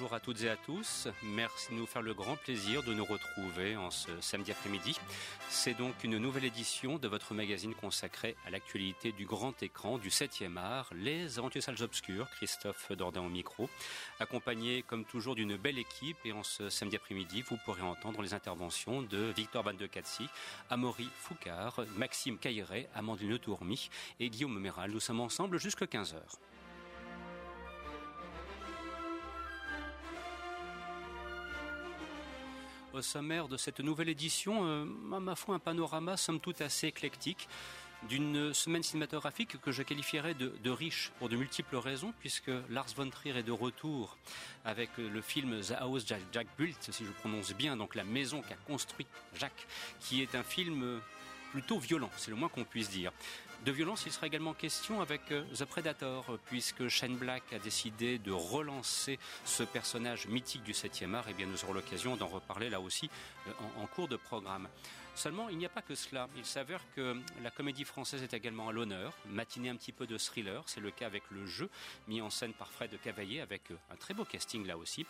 Bonjour à toutes et à tous. Merci de nous faire le grand plaisir de nous retrouver en ce samedi après-midi. C'est donc une nouvelle édition de votre magazine consacré à l'actualité du grand écran, du 7e art, Les Aventures Salles Obscures, Christophe Dordain au micro, accompagné comme toujours d'une belle équipe. Et en ce samedi après-midi, vous pourrez entendre les interventions de Victor Van de Catsi, Amaury Foucard, Maxime Cailleret, Amandine Tourmy et Guillaume Méral. Nous sommes ensemble jusqu'à 15h. Sommaire de cette nouvelle édition, euh, ma foi, un panorama somme toute assez éclectique d'une semaine cinématographique que je qualifierais de, riche pour de multiples raisons, puisque Lars von Trier est de retour avec le film The House Jack, Jack Built, si je prononce bien, donc la maison qu'a construit Jacques, qui est un film plutôt violent, c'est le moins qu'on puisse dire. De violence, il sera également question avec The Predator, puisque Shane Black a décidé de relancer ce personnage mythique du 7e art, et bien nous aurons l'occasion d'en reparler là aussi en, en cours de programme. Seulement, il n'y a pas que cela. Il s'avère que la comédie française est également à l'honneur, matinée un petit peu de thriller, c'est le cas avec le jeu, mis en scène par Fred Cavaillé, avec un très beau casting là aussi.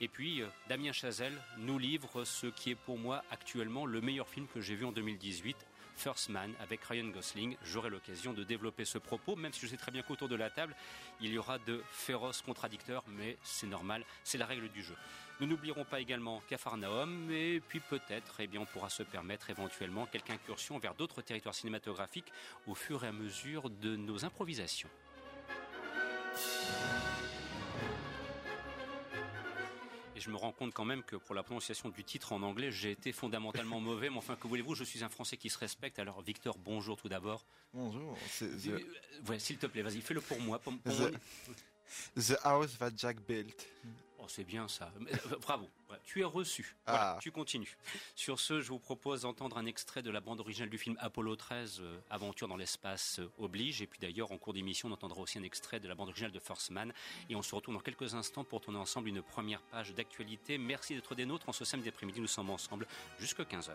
Et puis, Damien Chazelle nous livre ce qui est pour moi actuellement le meilleur film que j'ai vu en 2018, First Man avec Ryan Gosling. J'aurai l'occasion de développer ce propos, même si je sais très bien qu'autour de la table, il y aura de féroces contradicteurs, mais c'est normal, c'est la règle du jeu. Nous n'oublierons pas également Capharnaüm, et puis peut-être, eh bien, on pourra se permettre éventuellement quelques incursions vers d'autres territoires cinématographiques au fur et à mesure de nos improvisations. Et je me rends compte quand même que pour la prononciation du titre en anglais, j'ai été fondamentalement mauvais. Mais enfin, que voulez-vous, je suis un Français qui se respecte. Alors, Victor, bonjour tout d'abord. Bonjour. The... Ouais, s'il te plaît, vas-y, fais-le pour moi. Pour, pour the... the house that Jack built. Oh, c'est bien ça. Bravo. Ouais, tu es reçu. Voilà, ah. tu continues. Sur ce, je vous propose d'entendre un extrait de la bande originale du film Apollo 13, euh, Aventure dans l'espace euh, oblige. Et puis d'ailleurs, en cours d'émission, on entendra aussi un extrait de la bande originale de First Man. Et on se retrouve dans quelques instants pour tourner ensemble une première page d'actualité. Merci d'être des nôtres. En ce samedi après-midi, nous sommes ensemble jusqu'à 15h.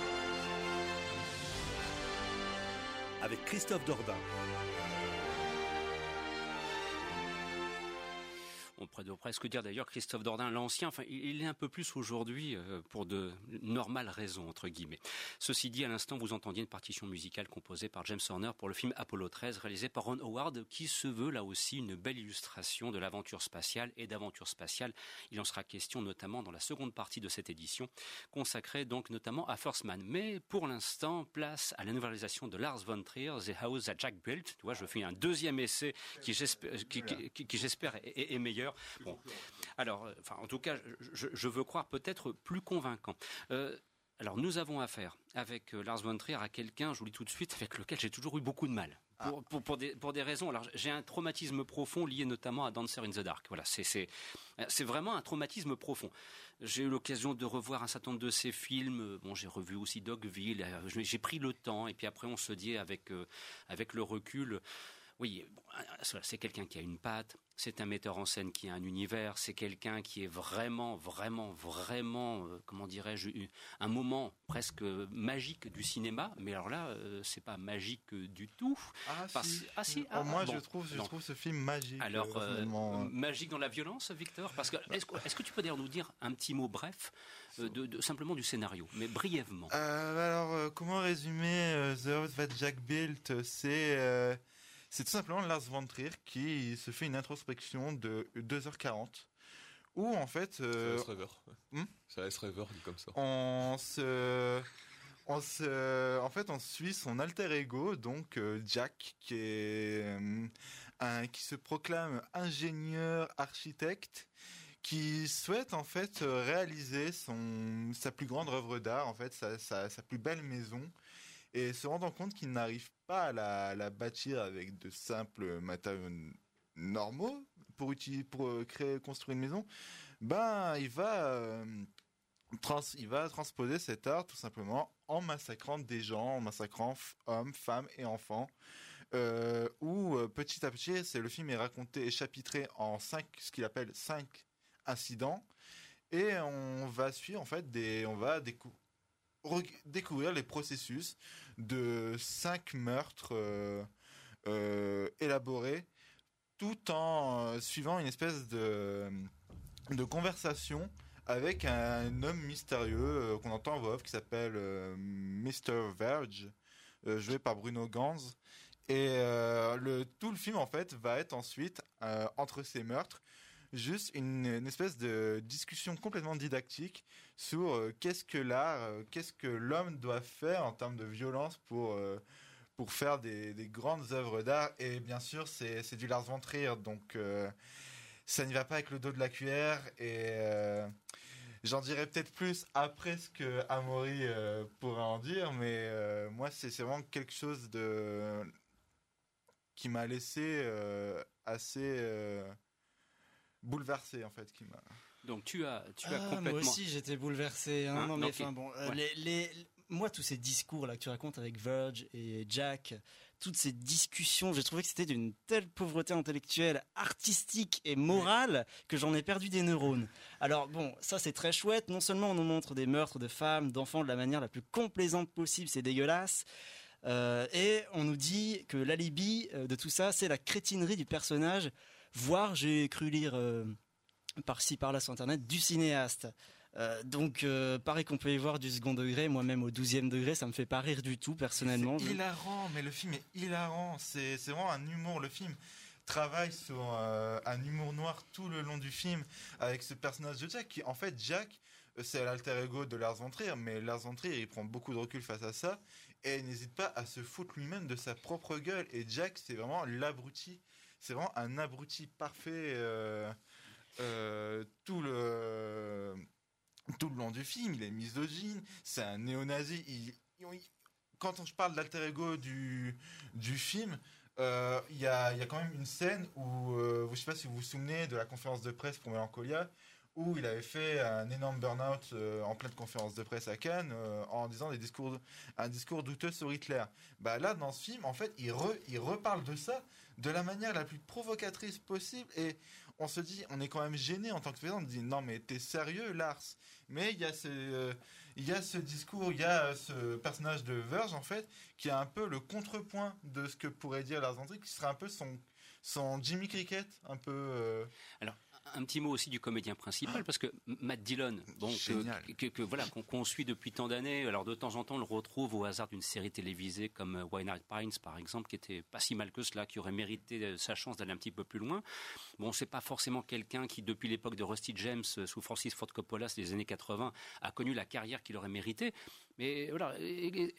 Christophe Dordain. Pourrait presque dire d'ailleurs Christophe Dordain l'ancien, enfin il est un peu plus aujourd'hui euh, pour de normales raisons entre guillemets. Ceci dit, à l'instant vous entendiez une partition musicale composée par James Horner pour le film Apollo 13 réalisé par Ron Howard qui se veut là aussi une belle illustration de l'aventure spatiale et d'aventure spatiale. Il en sera question notamment dans la seconde partie de cette édition consacrée donc notamment à First Man. Mais pour l'instant, place à la novelisation de Lars von Trier, The House that Jack Built. Tu vois, je fais un deuxième essai qui j'espère est meilleur. Bon, alors, euh, enfin, en tout cas, je, je veux croire peut-être plus convaincant. Euh, alors, nous avons affaire avec euh, Lars von Trier à quelqu'un, je vous le dis tout de suite, avec lequel j'ai toujours eu beaucoup de mal. Pour, pour, pour, des, pour des raisons. Alors, j'ai un traumatisme profond lié notamment à Dancer in the Dark. Voilà, c'est vraiment un traumatisme profond. J'ai eu l'occasion de revoir un certain nombre de ses films. Bon, j'ai revu aussi Dogville. J'ai pris le temps et puis après, on se dit avec avec le recul. Oui, bon, c'est quelqu'un qui a une patte, c'est un metteur en scène qui a un univers, c'est quelqu'un qui est vraiment, vraiment, vraiment, euh, comment dirais-je, un moment presque magique du cinéma. Mais alors là, euh, c'est pas magique du tout. Ah Parce- si, ah, si, ah, moi bon, je trouve, je non. trouve ce film magique. Alors, euh, euh, finalement. magique dans la violence, Victor? Parce que est-ce que, tu peux d'ailleurs nous dire un petit mot bref, de, de- simplement du scénario, mais brièvement? Alors, comment résumer The House That Jack Built C'est c'est tout simplement Lars von Trier qui se fait une introspection de 2h40 où en fait euh, River. Hmm C'est Ice River, dit comme ça. on se on se en fait on suit son alter ego donc euh, Jack qui est euh, un qui se proclame ingénieur architecte qui souhaite en fait réaliser son sa plus grande œuvre d'art en fait sa, sa, sa plus belle maison et se rendant compte qu'il n'arrive pas à la, bâtir avec de simples matériaux normaux pour euh, créer construire une maison ben il va euh, il va transposer cet art tout simplement en massacrant des gens, en massacrant hommes, femmes et enfants. Euh, où euh, petit à petit, c'est le film est raconté et chapitré en cinq, ce qu'il appelle cinq incidents, et on va suivre en fait des, on va décou- re- découvrir les processus de cinq meurtres euh, euh, élaborés, tout en euh, suivant une espèce de de conversation avec un homme mystérieux qu'on entend en voix off qui s'appelle Mr. Verge, joué par Bruno Ganz. Et le, tout le film, en fait, va être ensuite, entre ces meurtres, juste une, espèce de discussion complètement didactique sur euh, qu'est-ce que l'art, euh, qu'est-ce que l'homme doit faire en termes de violence pour, euh, pour faire des, des grandes œuvres d'art. Et bien sûr, c'est du Lars von donc ça n'y va pas avec le dos de la cuillère. Et j'en dirai peut-être plus après ce que Amaury euh, pourrait en dire, mais moi, c'est vraiment quelque chose de qui m'a laissé assez bouleversé en fait, qui m'a. Donc tu as, tu as Ah, complètement. Moi aussi, j'étais bouleversé. hein. Hein, non, mais bon, euh, Ouais. les, les- moi, tous ces discours là que tu racontes avec Verge et Jack, toutes ces discussions, j'ai trouvé que c'était d'une telle pauvreté intellectuelle, artistique et morale que j'en ai perdu des neurones. Alors bon, ça c'est très chouette. Non seulement on nous montre des meurtres de femmes, d'enfants de la manière la plus complaisante possible, c'est dégueulasse. Euh, et on nous dit que l'alibi euh, de tout ça, c'est la crétinerie du personnage, voire j'ai cru lire euh, par-ci par-là sur internet du cinéaste. Euh, donc euh, pareil qu'on peut y voir du second degré, moi-même au douzième degré, ça me fait pas rire du tout personnellement. C'est hilarant, mais le film est hilarant. C'est vraiment un humour. Le film travaille sur euh, un humour noir tout le long du film avec ce personnage de Jack qui, en fait, Jack, c'est l'alter ego de Lars von Trier, mais Lars von Trier, il prend beaucoup de recul face à ça et n'hésite pas à se foutre lui-même de sa propre gueule. Et Jack, c'est vraiment l'abruti. C'est vraiment un abruti parfait euh, euh, tout le tout le long du film. Il est misogyne, c'est un néo-nazi. Quand je parle d'alter ego du, du film, euh, il y, a, y a quand même une scène où, je sais pas si vous vous souvenez de la conférence de presse pour Mélancolia, où il avait fait un énorme burn-out en pleine conférence de presse à Cannes en disant des discours, un discours douteux sur Hitler. Bah là, dans ce film, en fait, il, re, il reparle de ça de la manière la plus provocatrice possible et on se dit, on est quand même gêné en tant que spectateur, on se dit non mais t'es sérieux Lars? Mais il y a ce, euh, y a ce discours, il y a ce personnage de Verge en fait qui a un peu le contrepoint de ce que pourrait dire Lars Trier, qui serait un peu son son Jimmy Cricket, un peu. euh, Alors, un petit mot aussi du comédien principal, parce que Matt Dillon, bon, que, Génial. que- que- voilà, qu'on suit depuis tant d'années. Alors de temps en temps, on le retrouve au hasard d'une série télévisée comme euh, Not Pines, par exemple, qui était pas si mal que cela, qui aurait mérité euh, sa chance d'aller un petit peu plus loin. Bon, c'est pas forcément quelqu'un qui, depuis l'époque de Rusty James euh, sous Francis Ford Coppola, c'est les années 80, a connu la carrière qu'il aurait mérité. Mais voilà,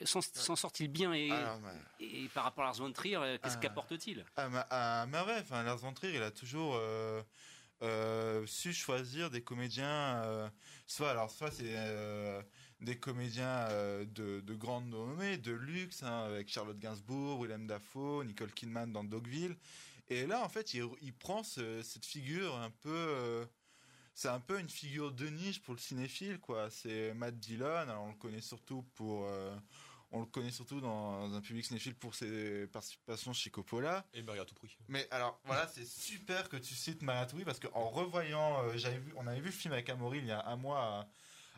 s'en sort-il bien et, alors, ouais. et par rapport à Lars von Trier, qu'est-ce Ah. qu'apporte-t-il? À, ma- à merveille, enfin, Lars von Trier, il a toujours euh, euh, su choisir des comédiens, euh, soit alors soit c'est euh, des comédiens euh, de, de grande renommée, de luxe, hein, avec Charlotte Gainsbourg, Willem Dafoe, Nicole Kidman dans Dogville. Et là, en fait, il, prend ce- cette figure un peu, c'est un peu une figure de niche pour le cinéphile, quoi. C'est Matt Dillon, alors on le connaît surtout pour on le connaît surtout dans un public cinéphile pour ses participations chez Coppola. Et tout prix. Mais alors voilà, c'est super que tu cites Maratouille parce qu'en revoyant, euh, j'avais vu, on avait vu le film avec Amaury il y a un mois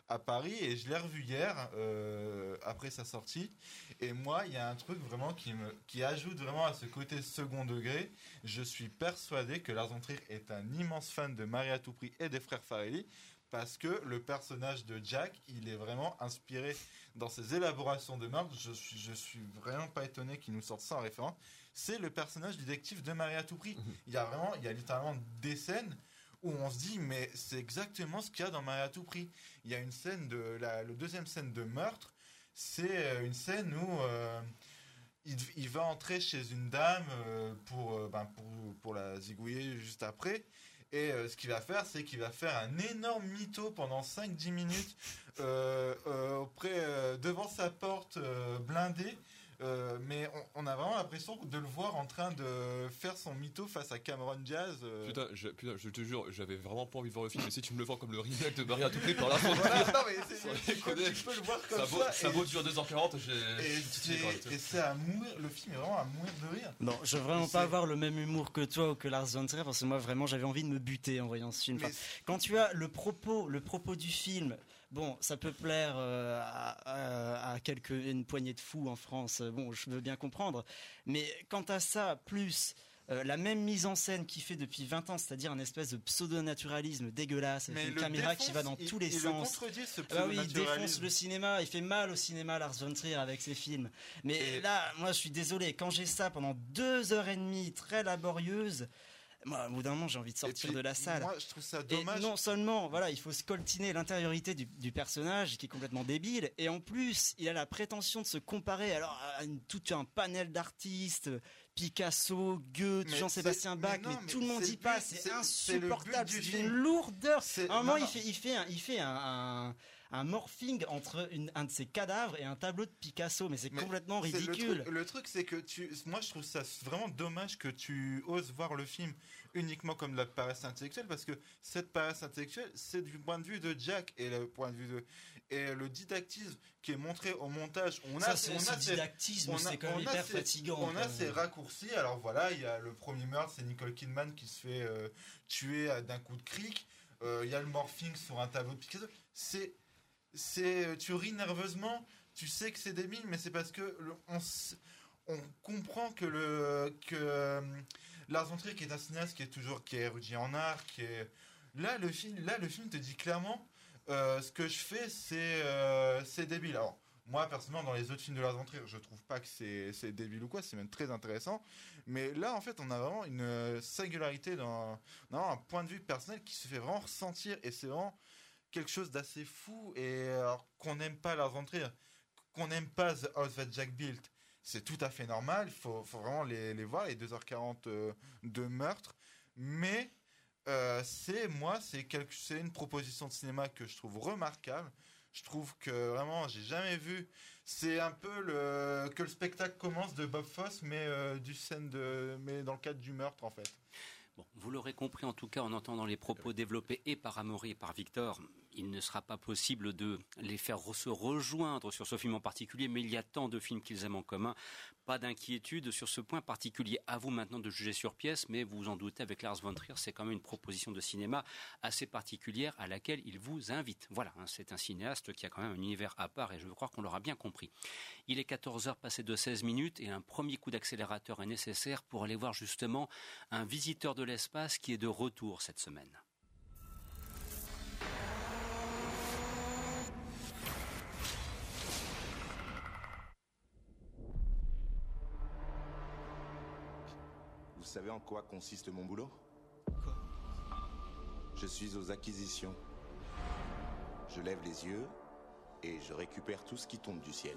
à, à Paris et je l'ai revu hier euh, après sa sortie. Et moi, il y a un truc vraiment qui me, qui ajoute vraiment à ce côté second degré. Je suis persuadé que Lars von Trier est un immense fan de tout prix et des frères Farelli parce que le personnage de Jack, il est vraiment inspiré dans ses élaborations de meurtre. Je suis, je suis vraiment pas étonné qu'il nous sorte ça en référence. C'est le personnage du détective de Marie à tout prix. Il y a vraiment, il y a littéralement des scènes où on se dit mais c'est exactement ce qu'il y a dans Marie à tout prix. Il y a une scène de la le deuxième scène de meurtre, c'est euh, une scène où euh, il, il va entrer chez une dame euh, pour, euh, ben, pour pour la zigouiller juste après. Et euh, ce qu'il va faire, c'est qu'il va faire un énorme mytho pendant 5-10 minutes euh, euh, devant sa porte blindée. Euh, mais on, on a vraiment l'impression de le voir en train de faire son mytho face à Cameron Diaz. euh. Putain, je, putain, je te jure, j'avais vraiment pas envie de voir le film, mais si tu me le vends comme le remake de Marie à tout prix par la fin, Voilà, non, mais c'est- peux, déconner. tu peux le voir comme ça ça. vaut, ça vaut durer 2h40, j'ai. et c'est- truc. et c'est à mourir, le film est vraiment à mourir de rire. Bon, je veux vraiment pas avoir le même humour que toi ou que Lars von Trier parce que moi vraiment j'avais envie de me buter en voyant ce film. Enfin, quand tu as le propos, le propos du film, bon, ça peut plaire euh, à, à- à quelques une poignée de fous en France. euh, Bon, je veux bien comprendre, mais quant à ça, plus euh, la même mise en scène qu'il fait depuis 20 ans, c'est-à-dire un espèce de pseudo-naturalisme dégueulasse, avec mais une caméra qui va dans il- tous les il sens. le contredit, ce Ah bah oui, il défonce le cinéma, il fait mal au cinéma Lars von Trier avec ses films. Mais Et- là, moi je suis désolé, quand j'ai ça pendant deux heures et demie très laborieuses, moi au bout d'un moment j'ai envie de Et sortir puis, de la salle. Moi, je trouve ça Et dommage. non seulement, voilà, il faut scoltiner l'intériorité du, du personnage qui est complètement débile, et en plus, il a la prétention de se comparer alors à une- tout un panel d'artistes, Picasso, Goethe, Jean-Sébastien Bach, mais mais, non, mais tout le monde y passe, c'est insupportable, c'est d'une lourdeur. À un moment, il fait, il fait, un, il fait un, un, un morphing entre une- un de ses cadavres et un tableau de Picasso, mais c'est complètement ridicule. Le truc, c'est que tu, moi, je trouve ça vraiment dommage que tu oses voir le film uniquement comme de la paresse intellectuelle, parce que cette paresse intellectuelle, c'est du point de vue de Jack et le point de vue de et le didactisme qui est montré au montage. On a, Ça, on ce a didactisme, c'est quand même hyper ces- fatigant. On a ces raccourcis. Alors voilà, il y a le premier meurtre, c'est Nicole Kidman qui se fait euh, tuer à- d'un coup de cric. Euh, Il y a le morphing sur un tableau de Picasso. C'est, c'est, tu ris nerveusement. Tu sais que c'est débile, mais c'est parce que le- on, comprend que le que euh, Lars von Trier, qui est un cinéaste qui est toujours qui est érudit en art, qui est là le film, là le film te dit clairement euh, ce que je fais, c'est euh, c'est débile. Alors moi personnellement dans les autres films de Lars von je trouve pas que c'est débile ou quoi, c'est même très intéressant. Mais là en fait, on a vraiment une euh, singularité dans vraiment un point de vue personnel qui se fait vraiment ressentir et c'est vraiment quelque chose d'assez fou et qu'on n'aime pas Lars von qu'on n'aime pas The House That Jack Built, c'est tout à fait normal. Il faut, vraiment les, les voir, les 2h40 euh, de meurtre. Mais euh, c'est moi, c'est quelque- c'est une proposition de cinéma que je trouve remarquable. Je trouve que vraiment, j'ai jamais vu. C'est un peu le que le spectacle commence de Bob Fosse, mais euh, du scène de, mais dans le cadre du meurtre en fait. Bon, vous l'aurez compris en tout cas en entendant les propos développés et par Amaury et par Victor, il ne sera pas possible de les faire se rejoindre sur ce film en particulier, mais il y a tant de films qu'ils aiment en commun. Pas d'inquiétude sur ce point particulier. À vous maintenant de juger sur pièce, mais vous vous en doutez, avec Lars von Trier, c'est quand même une proposition de cinéma assez particulière à laquelle il vous invite. Voilà, hein, c'est un cinéaste qui a quand même un univers à part et je veux croire qu'on l'aura bien compris. Il est 14 heures passées de 16 minutes et un premier coup d'accélérateur est nécessaire pour aller voir justement un visiteur de l'espace qui est de retour cette semaine. Savez en quoi consiste mon boulot Quoi? Je suis aux acquisitions. Je lève les yeux et je récupère tout ce qui tombe du ciel.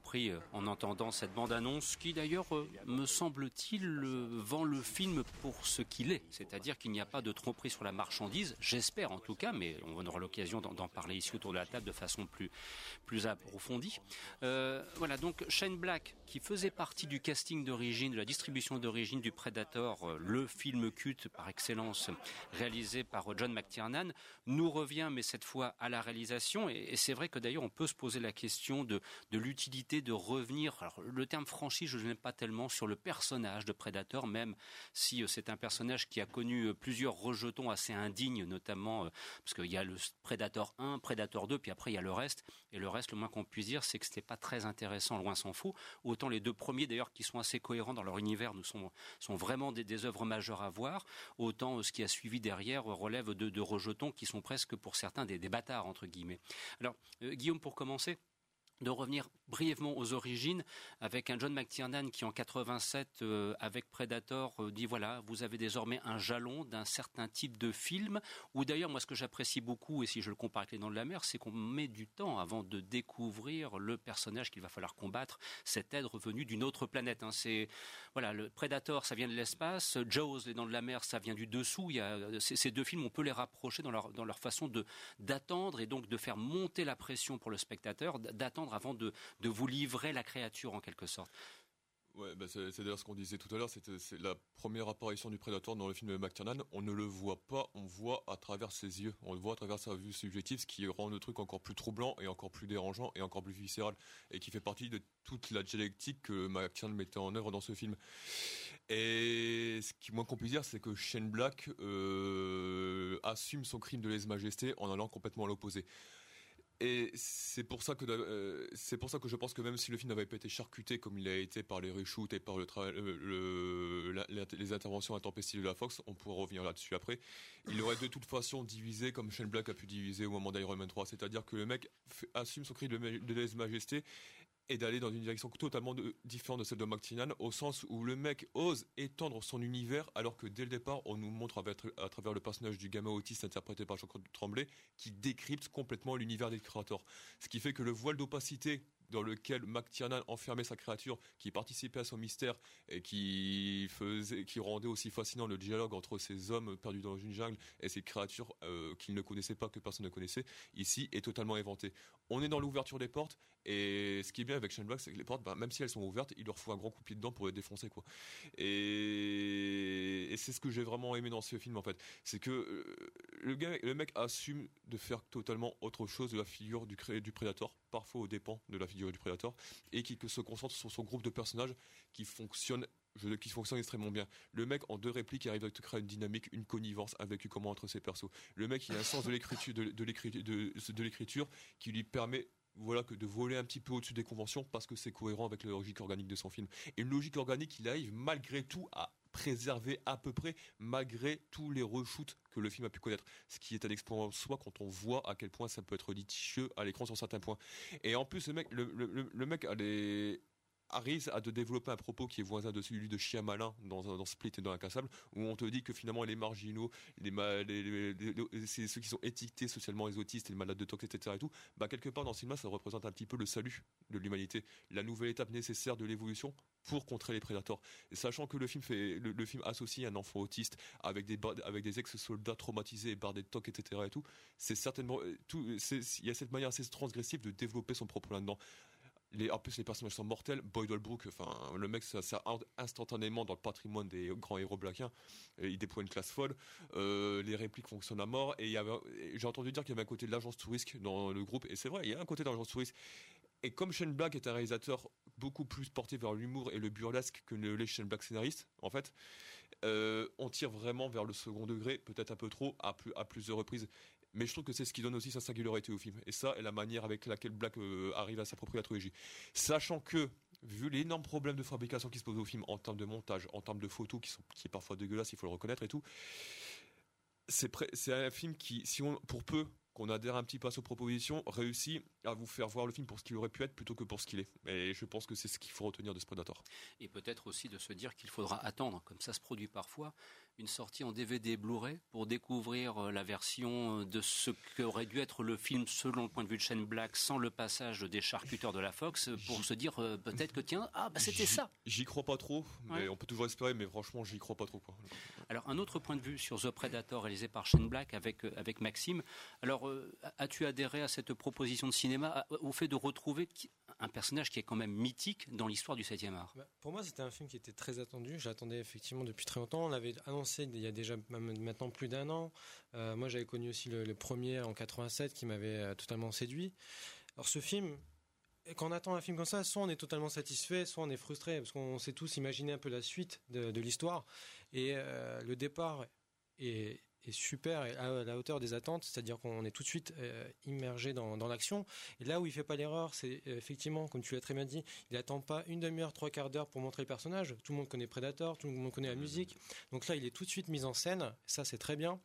Compris euh, en entendant cette bande-annonce, qui d'ailleurs, euh, me semble-t-il, euh, vend le film pour ce qu'il est. C'est-à-dire qu'il n'y a pas de tromperie sur la marchandise, j'espère en tout cas, mais on aura l'occasion d'en parler ici autour de la table de façon plus, plus approfondie. Euh, voilà, donc Shane Black, qui faisait partie du casting d'origine, de la distribution d'origine du Predator, le film culte par excellence réalisé par John McTiernan, nous revient, mais cette fois à la réalisation. Et c'est vrai que d'ailleurs, on peut se poser la question de, de l'utilité de revenir. Le terme franchi, je ne l'aime pas tellement sur le personnage de Predator, même si euh, c'est un personnage qui a connu euh, plusieurs rejetons assez indignes, notamment euh, parce qu'il y a le Predator 1, Predator 2, puis après il y a le reste. Et le reste, le moins qu'on puisse dire, c'est que c'était pas très intéressant, loin s'en faut. Autant les deux premiers, d'ailleurs, qui sont assez cohérents dans leur univers, nous sont, sont vraiment des, œuvres majeures à voir. Autant ce qui a suivi derrière relève de, rejetons qui sont presque pour certains des, bâtards, entre guillemets. Alors, Guillaume, pour commencer, de revenir brièvement aux origines avec un John McTiernan qui en 87 euh, avec Predator euh, dit voilà vous avez désormais un jalon d'un certain type de film ou d'ailleurs moi ce que j'apprécie beaucoup et si je le compare avec les Dents de la Mer c'est qu'on met du temps avant de découvrir le personnage qu'il va falloir combattre cet être venu d'une autre planète hein. c'est voilà le Predator ça vient de l'espace Jaws les Dents de la Mer ça vient du dessous il y a ces, deux films on peut les rapprocher dans leur dans leur façon de d'attendre et donc de faire monter la pression pour le spectateur d'attendre avant de, vous livrer la créature en quelque sorte. Ouais, bah c'est d'ailleurs ce qu'on disait tout à l'heure, c'est la première apparition du Predator dans le film de McTiernan. On ne le voit pas, on voit à travers ses yeux, on le voit à travers sa vue subjective, ce qui rend le truc encore plus troublant et encore plus dérangeant et encore plus viscéral, et qui fait partie de toute la dialectique que McTiernan mettait en œuvre dans ce film. Et ce qui moins qu'on puisse dire, c'est que Shane Black euh, assume son crime de lèse-majesté en allant complètement à l'opposé. Et c'est pour ça que euh, c'est pour ça que je pense que même si le film n'avait pas été charcuté comme il a été par les reshoots et par la- les interventions intempestives de la Fox, on pourra revenir là-dessus après. Il aurait de toute façon divisé comme Shane Black a pu diviser au moment d'Iron Man 3, c'est-à-dire que le mec assume son cri de, de lèse-majesté et d'aller dans une direction totalement différente de celle de McTiernan, au sens où le mec ose étendre son univers, alors que dès le départ, on nous montre à travers le personnage du gamin autiste interprété par Jean-Claude Tremblay, qui décrypte complètement l'univers des créateurs. Ce qui fait que le voile d'opacité dans lequel McTiernan enfermait sa créature, qui participait à son mystère et qui faisait, qui rendait aussi fascinant le dialogue entre ces hommes perdus dans une jungle et ces créatures euh, qu'il ne connaissait pas, que personne ne connaissait, ici est totalement inventé. On est dans l'ouverture des portes et ce qui est bien avec Shane c'est que les portes, bah, même si elles sont ouvertes, il leur faut un grand coup de pied dedans pour les défoncer, quoi. Et, et c'est ce que j'ai vraiment aimé dans ce film, en fait. C'est que euh, le, mec assume de faire totalement autre chose de la figure du, du Predator, parfois aux dépens de la figure du Predator, et qui se concentre sur son groupe de personnages qui fonctionne qui fonctionne extrêmement bien. Le mec, en deux répliques, arrive à créer une dynamique, une connivence avec comment entre ses persos. Le mec, il a un sens de l'écriture, de, de l'écriture, de, de l'écriture qui lui permet voilà que de voler un petit peu au-dessus des conventions parce que c'est cohérent avec la logique organique de son film. Et une logique organique, il arrive malgré tout à préservé à peu près malgré tous les reshoots que le film a pu connaître. Ce qui est un exploit en soi quand on voit à quel point ça peut être litigieux à l'écran sur certains points. Et en plus, le mec, le, le- mec a des arrive à de développer un propos qui est voisin de celui de Chien Malin dans, dans Split et dans Incassable, où on te dit que finalement les marginaux, les, les- ceux qui sont étiquetés socialement les autistes, les malades de tox, etc. Et tout, bah quelque part dans le cinéma, ça représente un petit peu le salut de l'humanité, la nouvelle étape nécessaire de l'évolution pour contrer les prédateurs. Sachant que le film fait, le, film associe un enfant autiste avec des avec des ex-soldats traumatisés et bardés de toc, etc. Et tout, c'est certainement euh, tout. Il y a cette manière assez transgressive de développer son propos là-dedans. En plus, les personnages sont mortels. Boyd Holbrook, enfin, le mec, ça sert instantanément dans le patrimoine des grands héros blackiens. Et il déploie une classe folle. Euh, les répliques fonctionnent à mort. Et et j'ai entendu dire qu'il y avait un côté de l'agence touriste dans le groupe. Et c'est vrai, il y a un côté de l'agence touriste. Et comme Shane Black est un réalisateur beaucoup plus porté vers l'humour et le burlesque que ne l'est Shane Black scénariste, en fait, euh, on tire vraiment vers le second degré, peut-être un peu trop, à, plus, à plusieurs reprises. Mais je trouve que c'est ce qui donne aussi sa singularité au film. Et ça, est la manière avec laquelle Black euh, arrive à s'approprier la trilogie. Sachant que, vu l'énorme problème de fabrication qui se pose au film en termes de montage, en termes de photos qui sont parfois dégueulasse, il faut le reconnaître et tout, c'est un film qui, si on, pour peu qu'on adhère un petit peu à ses propositions, réussit à vous faire voir le film pour ce qu'il aurait pu être plutôt que pour ce qu'il est. Et je pense que c'est ce qu'il faut retenir de ce Predator. Et peut-être aussi de se dire qu'il faudra attendre, comme ça se produit parfois, une sortie en DVD Blu-ray pour découvrir euh, la version de ce qu'aurait dû être le film selon le point de vue de Shane Black sans le passage des charcuteurs de la Fox pour se dire euh, peut-être que tiens, ah bah c'était ça. J'y crois pas trop, mais Ouais. on peut toujours espérer, mais franchement, j'y crois pas trop. Quoi. Alors un autre point de vue sur The Predator réalisé par Shane Black avec, euh, avec Maxime. Alors euh, as-tu adhéré à cette proposition de cinéma, au fait de retrouver un personnage qui est quand même mythique dans l'histoire du 7e art? Bah, Pour moi, c'était un film qui était très attendu. J'attendais effectivement depuis très longtemps. On l'avait annoncé il y a déjà maintenant plus d'un an. Euh, moi, j'avais connu aussi le, premier en 87 qui m'avait totalement séduit. Alors, ce film, quand on attend un film comme ça, soit on est totalement satisfait, soit on est frustré, parce qu'on sait tous imaginer un peu la suite de l'histoire. Et euh, le départ est, est super et à la hauteur des attentes, c'est-à-dire qu'on est tout de suite euh, immergé dans, dans l'action. Et là où il fait pas l'erreur, c'est euh, effectivement, comme tu l'as très bien dit, il attend pas une demi-heure, trois quarts d'heure pour montrer le personnage. Tout le monde connaît Predator, tout le monde connaît la musique. Donc là, il est tout de suite mis en scène. Ça, c'est très bien.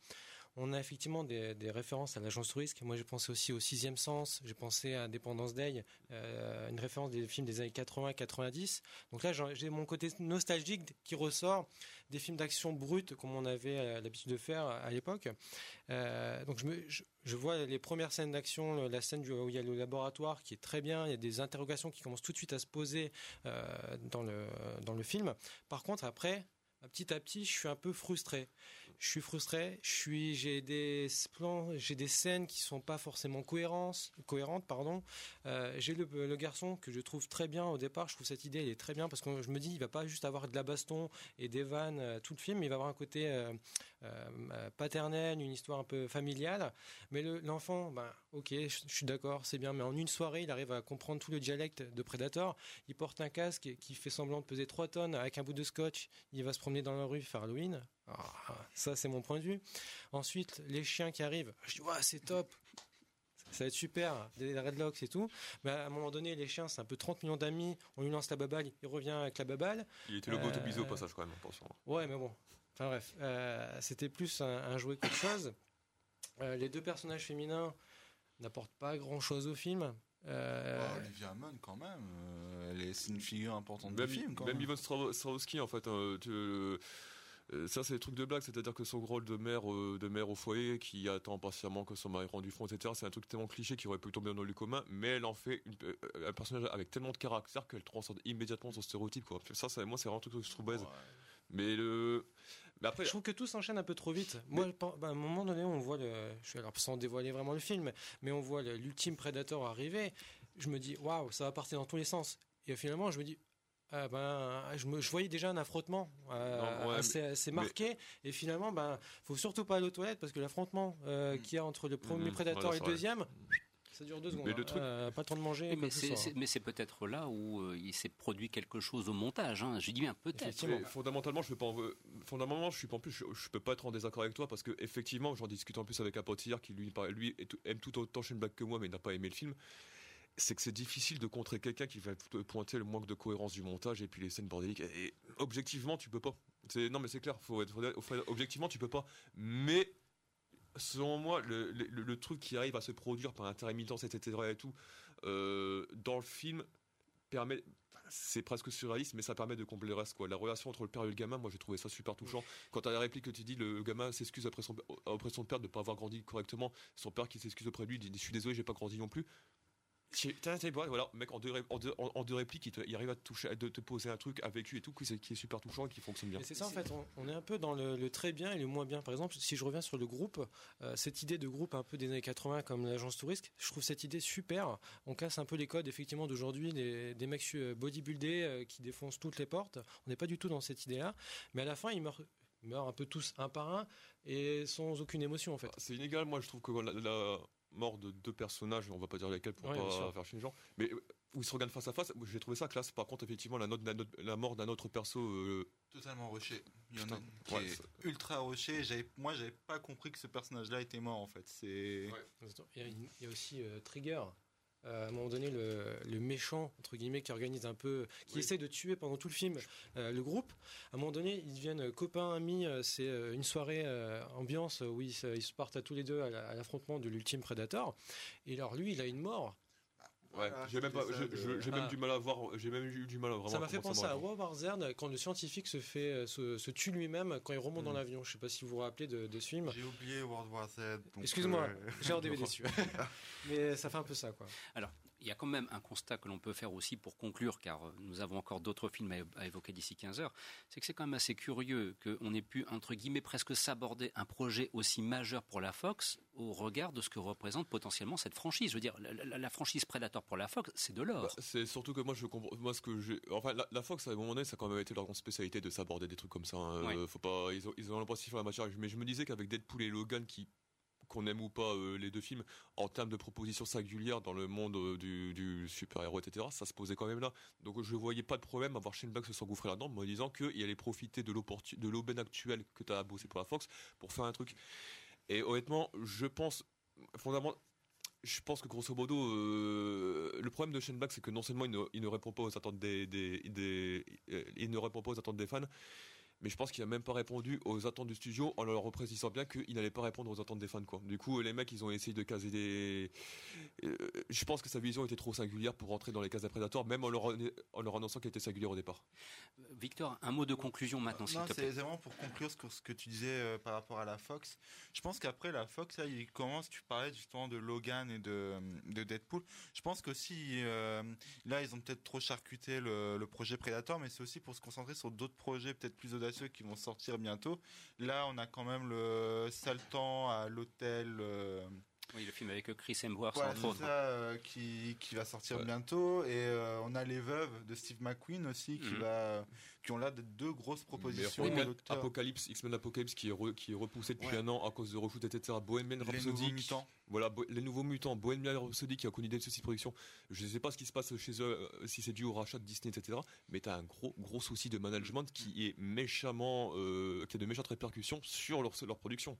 On a effectivement des, références à l'agence touriste. Moi, j'ai pensé aussi au Sixième Sens. J'ai pensé à Independence Day, euh, une référence des films des années 80-90. Donc là, j'ai mon côté nostalgique qui ressort des films d'action brutes comme on avait euh, l'habitude de faire à l'époque. Euh, donc je, vois les premières scènes d'action, la scène où il y a le laboratoire qui est très bien. Il y a des interrogations qui commencent tout de suite à se poser dans le dans le film. Par contre, après. Petit à petit, je suis un peu frustré. Je suis frustré. J'ai des scènes qui sont pas forcément cohérentes. Euh, j'ai le, garçon que je trouve très bien au départ. Je trouve cette idée, très bien parce que je me dis, il va pas juste avoir de la baston et des vannes euh, tout le film, il va avoir un côté euh, paternel, une histoire un peu familiale. Mais le- l'enfant, ben, ok, je suis d'accord, c'est bien, mais en une soirée, il arrive à comprendre tout le dialecte de Predator. Il porte un casque qui fait semblant de peser 3 tonnes avec un bout de scotch. Il va se promener dans la rue faire Halloween. Ah, ça, c'est mon point de vue. Ensuite, les chiens qui arrivent. Je dis, ouais, c'est top. Ça va être super, des redlocks et tout. Mais à un moment donné, les chiens, c'est un peu 30 millions d'amis. On lui lance la baballe, il revient avec la baballe. Il était le Euh, beau bisou au passage quand même, attention. Ouais, mais bon. Enfin bref, euh, c'était plus un, un jouet qu'autre chose. Euh, les deux personnages féminins n'apportent pas grand-chose au film. Euh, Oh, Olivia Munn, quand même, euh, elle est, c'est une figure importante Même, du film. Quand même même. Yvonne en fait, tu- euh, ça c'est le truc de blague, c'est-à-dire que son rôle de mère, euh, de mère au foyer, qui attend patiemment que son mari rendu front, etc., c'est un truc tellement cliché qui aurait pu tomber dans le commun, mais elle en fait une- euh, un personnage avec tellement de caractère qu'elle transcende immédiatement son stéréotype. Quoi. Ça, ça, moi, c'est vraiment un truc que je trouve baise. Mais le. Mais après, je trouve que tout s'enchaîne un peu trop vite. Moi, bah, à un moment donné, on voit le. Je suis alors sans dévoiler vraiment le film, mais on voit l'ultime Predator arriver. Je me dis, waouh, ça va partir dans tous les sens. Et finalement, je me dis. Ah ben, je, me, je voyais déjà un affrontement euh, ouais, mais- mais- marqué et finalement ben faut surtout pas aller aux toilettes parce que l'affrontement euh, qu'il y a entre le premier Mhm. Predator Voilà, et le c'est deuxième ça dure deux secondes Mais le hein. truc- Euh, pas temps de manger mais c'est- c'est c'est peut-être là où euh, il s'est produit quelque chose au montage. Hein. Je dis bien peut-être. Fondamentalement, je peux pas. en- Fondamentalement, je suis pas en plus. Je, je peux pas être en désaccord avec toi parce que effectivement, j'en discute en plus avec un pote hier qui lui, lui aime tout autant Shane Black que moi, mais n'a pas aimé le film. C'est que c'est difficile de contrer quelqu'un qui va te pointer le manque de cohérence du montage et puis les scènes bordéliques. Et objectivement, tu peux pas. Non mais c'est clair. Faut être, objectivement, tu peux pas. Mais selon moi, le, truc qui arrive à se produire par intermittence, etc. et tout, euh, dans le film permet. C'est presque surréaliste, mais ça permet de combler le reste. La relation entre le père et le gamin, moi j'ai trouvé ça super touchant. Quand as la réplique que tu dis, le gamin s'excuse après son, après son père de ne pas avoir grandi correctement, son père qui s'excuse auprès de lui, dit Je suis désolé, j'ai pas grandi non plus. Tiens, tiens, tiens, voilà, mec, en deux, ré- en deux, en- en deux répliques, il, te- il arrive à te, toucher, à te, poser un truc avec lui et tout, qui, est- qui est super touchant et qui fonctionne bien. C'est ça en fait, on, on est un peu dans le, le très bien et le moins bien. Par exemple, si je reviens sur le groupe, euh, cette idée de groupe un peu des années 80 comme l'agence touriste, je trouve cette idée super. On casse un peu les codes effectivement d'aujourd'hui, des, mecs bodybuildés euh, qui défoncent toutes les portes. On n'est pas du tout dans cette idée-là. Mais à la fin, ils meurent, meurent un peu tous un par un et sans aucune émotion en fait. C'est inégal, moi je trouve que la, la mort de deux personnages, on va pas dire lesquels pour Ouais, pas faire chier les gens, mais euh, où ils se regardent face à face, j'ai trouvé ça classe. Par contre, effectivement, la, note, la, note- la mort d'un autre perso. euh, Totalement rushé. Il y en a Putain, une qui ouais, est c'est- ultra rushé. Moi, j'avais pas compris que ce personnage-là était mort en fait. C'est. Il y a, une- il y a aussi euh, Trigger. Euh, à un moment donné, le, le méchant, entre guillemets, qui organise un peu, qui essaie de tuer pendant tout le film euh, le groupe. À un moment donné, ils deviennent copains, amis. euh, C'est euh, une soirée euh, ambiance où ils, se- ils se partent à tous les deux à l'affrontement de l'ultime Predator. Et alors, lui, il a une mort. Ouais, j'ai même, pas, de- je- j'ai Ah. même du mal à voir, j'ai même eu du mal à vraiment. Ça m'a fait penser à. War Z quand le scientifique se fait euh, se, se tue lui-même quand il remonte dans l'avion. Je sais pas si vous vous rappelez de, de ce film. J'ai oublié World War Z. Excuse-moi, euh, j'ai en DVD dessus. Mais ça fait un peu ça, quoi. Alors, il y a quand même un constat que l'on peut faire aussi pour conclure, car euh, nous avons encore d'autres films à, évoquer d'ici 15 heures, c'est que c'est quand même assez curieux qu'on ait pu, entre guillemets, presque s'aborder un projet aussi majeur pour la Fox au regard de ce que représente potentiellement cette franchise. Je veux dire, la, la- la franchise Predator pour la Fox, c'est de l'or. Bah, c'est surtout que moi je comprends moi ce que j'ai enfin la, la Fox à un moment donné ça a quand même été leur grande spécialité de s'aborder des trucs comme ça hein. Ouais. Euh, faut pas ils ont ils ont l'impression de faire la matière mais je me disais qu'avec Deadpool et Logan qui qu'on aime ou pas euh, les deux films en termes de propositions singulières dans le monde euh, du, super-héros etc ça se posait quand même là. Donc je voyais pas de problème à voir Shane Black se s'engouffrer là-dedans me disant qu'il allait profiter de l'aubaine actuelle que tu as bossé pour la Fox pour faire un truc. Et honnêtement je pense fondamentalement je pense que grosso modo, euh, le problème de Shane c'est que non seulement il ne, il ne pas des, il ne répond pas aux attentes des fans, mais je pense qu'il a même pas répondu aux attentes du studio en leur reprécisant bien qu'il n'allait pas répondre aux attentes des fans. Quoi. Du coup, les mecs, ils ont essayé de caser des. euh, je pense que sa vision était trop singulière pour rentrer dans les cases des Predator, même en leur, en leur annonçant qu'elle était singulière au départ. Victor, un mot de conclusion maintenant, s'il Non, te c'est plaît. vraiment pour conclure ce que, ce que tu disais euh, par rapport à la Fox. Je pense qu'après la Fox, là, il commence, tu parlais justement de Logan et de, de Deadpool. Je pense qu'aussi, euh, là, ils ont peut-être trop charcuté le, le projet Predator, mais c'est aussi pour se concentrer sur d'autres projets peut-être plus audacieux qui vont sortir bientôt. Là, on a quand même le Saltan à l'hôtel. Oui, le film avec Chris Hemsworth, voilà, entre c'est autres. ça, euh, qui, qui va sortir bientôt. Et euh, on a Les Veuves de Steve McQueen aussi, qui, Mhm. va, qui ont là de deux grosses propositions. Mais d'auteurs. Apocalypse, X-Men Apocalypse qui est, re- qui est repoussé depuis Ouais. un an à cause de reshoot, etc. Bohemian Les Rhapsody. Mutants. Voilà, Bo- les nouveaux mutants. Bohemian Rhapsody qui a connu des soucis de production. Je ne sais pas ce qui se passe chez eux, euh, si c'est dû au rachat de Disney, etc. Mais tu as un gros, gros souci de management qui est méchamment, euh, qui a de méchantes répercussions sur leur, leur production.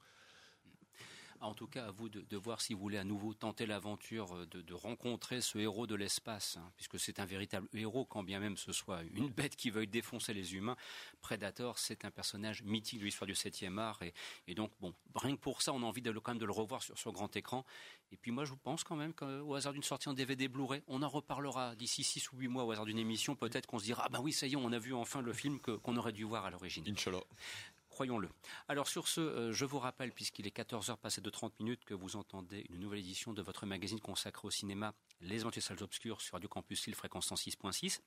En tout cas, à vous de, voir si vous voulez à nouveau tenter l'aventure euh, de, rencontrer ce héros de l'espace, hein, puisque c'est un véritable héros, quand bien même ce soit une bête qui veuille défoncer les humains. Predator, c'est un personnage mythique de l'histoire du 7e art, et, donc, bon, rien que pour ça, on a envie de, quand même de le revoir sur, sur grand écran. Et puis moi, je pense quand même qu'au hasard d'une sortie en DVD Blu-ray, on en reparlera d'ici 6 ou 8 mois au hasard d'une émission, peut-être qu'on se dira, ah ben oui, ça y est, on a vu enfin le film qu'on aurait dû voir à l'origine. Inch'Allah. Croyons-le. Alors sur ce, euh, je vous rappelle, puisqu'il est 14h passé de 30 minutes, que vous entendez une nouvelle édition de votre magazine consacré au cinéma, Les Aventures Salles Obscures sur Radio Campus Lille, fréquence 106.6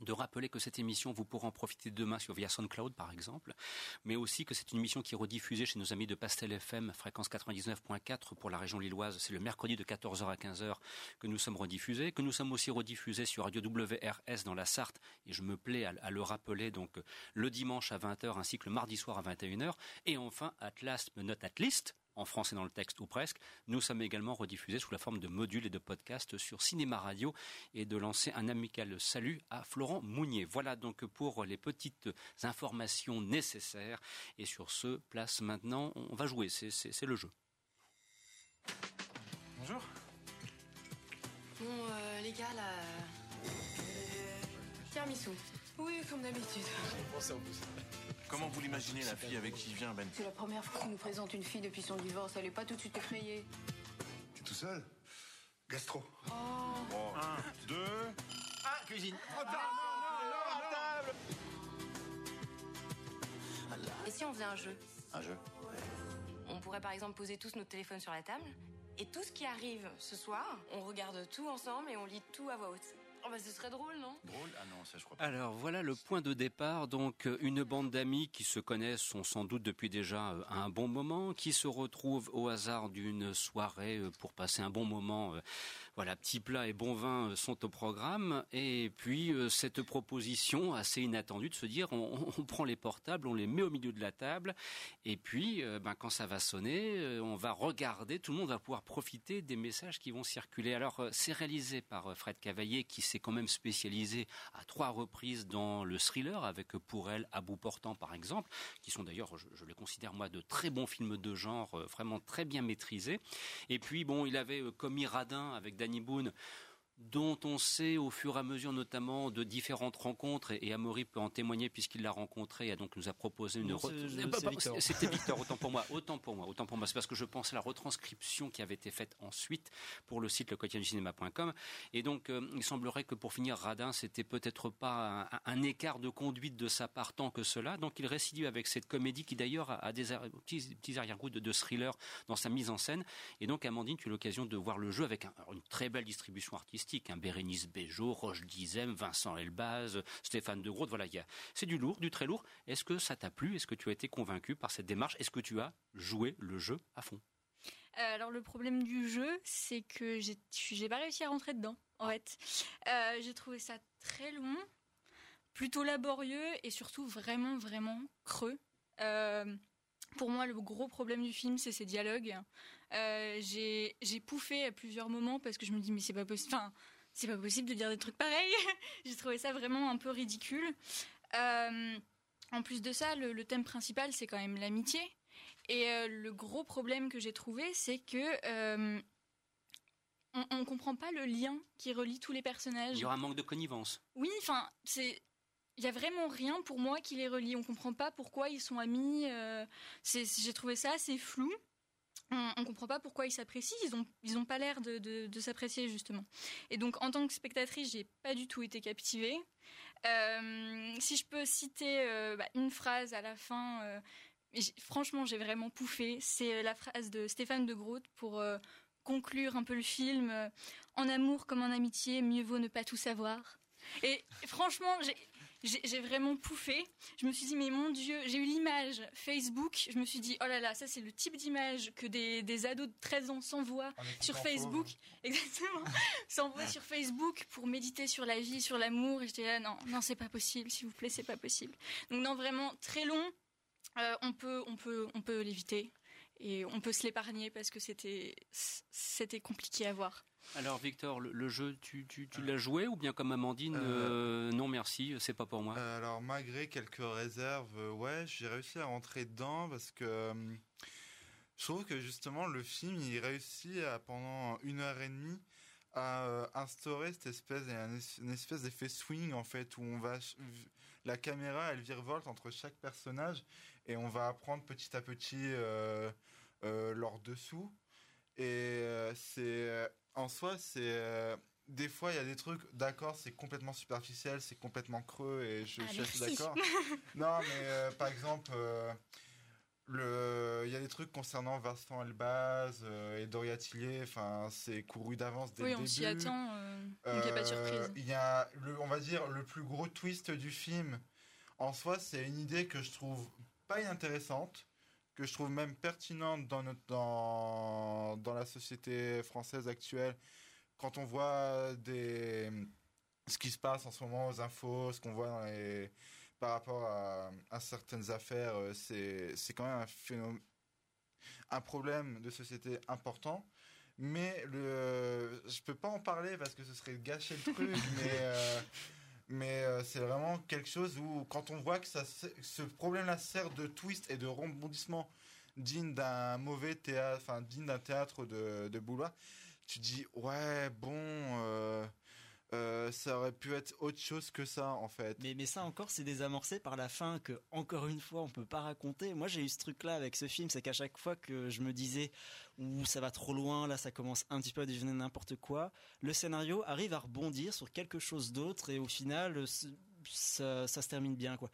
de rappeler que cette émission, vous pourrez en profiter demain sur via SoundCloud, par exemple, mais aussi que c'est une émission qui est rediffusée chez nos amis de Pastel FM, fréquence 99.4 pour la région lilloise. C'est le mercredi de 14h à 15h que nous sommes rediffusés, que nous sommes aussi rediffusés sur Radio WRS dans la Sarthe, et je me plais à, le rappeler, donc le dimanche à 20h ainsi que le mardi soir à 21h, et enfin, at last but not at least, en français dans le texte ou presque. Nous sommes également rediffusés sous la forme de modules et de podcasts sur Cinéma Radio et de lancer un amical salut à Florent Mounier. Voilà donc pour les petites informations nécessaires. Et sur ce, place maintenant, on va jouer, c'est- c'est c'est le jeu. Bonjour. Bon, euh, les gars, là. Tiramisu. Oui, comme d'habitude. J'ai pensé en plus. Comment vous l'imaginez, la fille avec qui vient, Ben C'est la première fois qu'il nous présente une fille depuis son divorce. Elle est pas tout de suite effrayée. T'es tout seul? Gastro. Oh. Un, deux... Ah, cuisine. Et si on faisait un jeu? Un jeu On pourrait par exemple poser tous nos téléphones sur la table. Et tout ce qui arrive ce soir, on regarde tout ensemble et on lit tout à voix haute. Oh bah ce serait drôle, non? Drôle? Ah non, ça je crois pas. Alors voilà le point de départ. Donc euh, une bande d'amis qui se connaissent sont sans doute depuis déjà euh, un bon moment, qui se retrouvent au hasard d'une soirée euh, pour passer un bon moment. Voilà, petits plats et bon vin sont au programme. Et puis cette proposition assez inattendue de se dire on, prend les portables, on les met au milieu de la table, et puis ben, quand ça va sonner, on va regarder, tout le monde va pouvoir profiter des messages qui vont circuler. Alors c'est réalisé par Fred Cavaillé qui s'est quand même spécialisé à trois reprises dans le thriller, avec pour elle À bout portant par exemple, qui sont d'ailleurs, je, je, les considère moi, de très bons films de genre, euh, vraiment très bien maîtrisés. Et puis bon, il avait euh, commis Radin avec Danny Boone dont on sait au fur et à mesure notamment de différentes rencontres, et, et Amaury peut en témoigner puisqu'il l'a rencontré et donc nous a proposé une... C'était Victor, autant pour moi, autant pour moi, autant pour moi. C'est parce que je pense à la retranscription qui avait été faite ensuite pour le site lequotidienducinema.com. Et donc, euh, il semblerait que pour finir, Radin, c'était peut-être pas un, un, écart de conduite de sa part tant que cela. Donc, il récidive avec cette comédie qui d'ailleurs a, a, des petits, petits arrière-goûts de, de, thriller dans sa mise en scène. Et donc, Amandine, tu as l'occasion de voir le jeu avec un, une très belle distribution artistique. Un hein, Bérénice Bejo, Roche Dizem, Vincent Elbaz, Stéphane de Groot. Voilà, c'est du lourd, du très lourd. Est-ce que ça t'a plu? Est-ce que tu as été convaincu par cette démarche? Est-ce que tu as joué le jeu à fond? Euh, alors le problème du jeu, c'est que j'ai pas réussi à rentrer dedans. En fait, euh, j'ai trouvé ça très long, plutôt laborieux et surtout vraiment vraiment creux. Euh, pour moi, le gros problème du film, c'est ses dialogues. Euh, j'ai pouffé à plusieurs moments parce que je me dis mais c'est pas possible. Enfin, c'est pas possible de dire des trucs pareils. j'ai trouvé ça vraiment un peu ridicule. Euh, en plus de ça, le, le thème principal, c'est quand même l'amitié. Et euh, le gros problème que j'ai trouvé, c'est que on, on comprend pas le lien qui relie tous les personnages. Il y aura un manque de connivence. Oui, enfin, c'est il y a vraiment rien pour moi qui les relie. On comprend pas pourquoi ils sont amis. Euh, j'ai trouvé ça assez flou. On, on comprend pas pourquoi ils s'apprécient. Ils ont ils ont pas l'air de, s'apprécier justement. Et donc en tant que spectatrice, j'ai pas du tout été captivée. Euh, si je peux citer euh, bah, une phrase à la fin, euh, franchement j'ai vraiment pouffé. C'est la phrase de Stéphane de Groot pour conclure un peu le film. en amour comme en amitié, mieux vaut ne pas tout savoir. Et franchement, j'ai vraiment pouffé. Je me suis dit, mais mon Dieu, j'ai eu l'image Facebook. Je me suis dit, oh là là, ça c'est le type d'image que des, des, ados de 13 ans s'envoient sur Facebook. Faux. Exactement. s'envoient sur Facebook pour méditer sur la vie, sur l'amour. Et j'étais là, non, non, c'est pas possible, s'il vous plaît, c'est pas possible. Donc, non, vraiment très long. Euh, on peut, on peut, on peut l'éviter. Et on peut se l'épargner parce que c'était c'était compliqué à voir. Alors Victor, le, le jeu, tu, tu, tu l'as joué ou bien comme Amandine, euh, euh, non merci, c'est pas pour moi. Euh, Alors malgré quelques réserves, euh, ouais, j'ai réussi à rentrer dedans parce que euh, je trouve que justement le film, il réussit à, pendant une heure et demie à euh, instaurer cette espèce, une espèce d'effet swing en fait où on va la caméra elle virevolte entre chaque personnage et on va apprendre petit à petit euh, euh, leur dessous. Et euh, c'est en soi c'est euh, des fois il y a des trucs d'accord c'est complètement superficiel c'est complètement creux et je, ah, je suis d'accord. Non mais euh, par exemple le il y a des trucs concernant Vincent Elbaz euh, et Doria Tillier enfin c'est couru d'avance dès oui, le début on s'y attend euh, donc il n'y a pas de surprise. il y a le, on va dire le plus gros twist du film. En soi c'est une idée que je trouve pas inintéressante que je trouve même pertinente dans notre dans dans la société française actuelle quand on voit des ce qui se passe en ce moment aux infos ce qu'on voit dans les par rapport à, à certaines affaires, euh, c'est c'est quand même un phénomène, un problème de société important. Mais le, je peux pas en parler parce que ce serait gâcher le truc, mais euh, mais euh, c'est vraiment quelque chose où quand on voit que ça, ce problème-là sert de twist et de rebondissement digne d'un mauvais théâtre, enfin digne d'un théâtre de, de tu dis ouais bon. Euh, euh, ça aurait pu être autre chose que ça en fait. Mais, mais ça encore, c'est désamorcé par la fin que, encore une fois, on peut pas raconter. Moi, j'ai eu ce truc-là avec ce film, c'est qu'à chaque fois que je me disais, ou ça va trop loin, là, ça commence un petit peu à devenir n'importe quoi, le scénario arrive à rebondir sur quelque chose d'autre et au final, ça, ça se termine bien, quoi.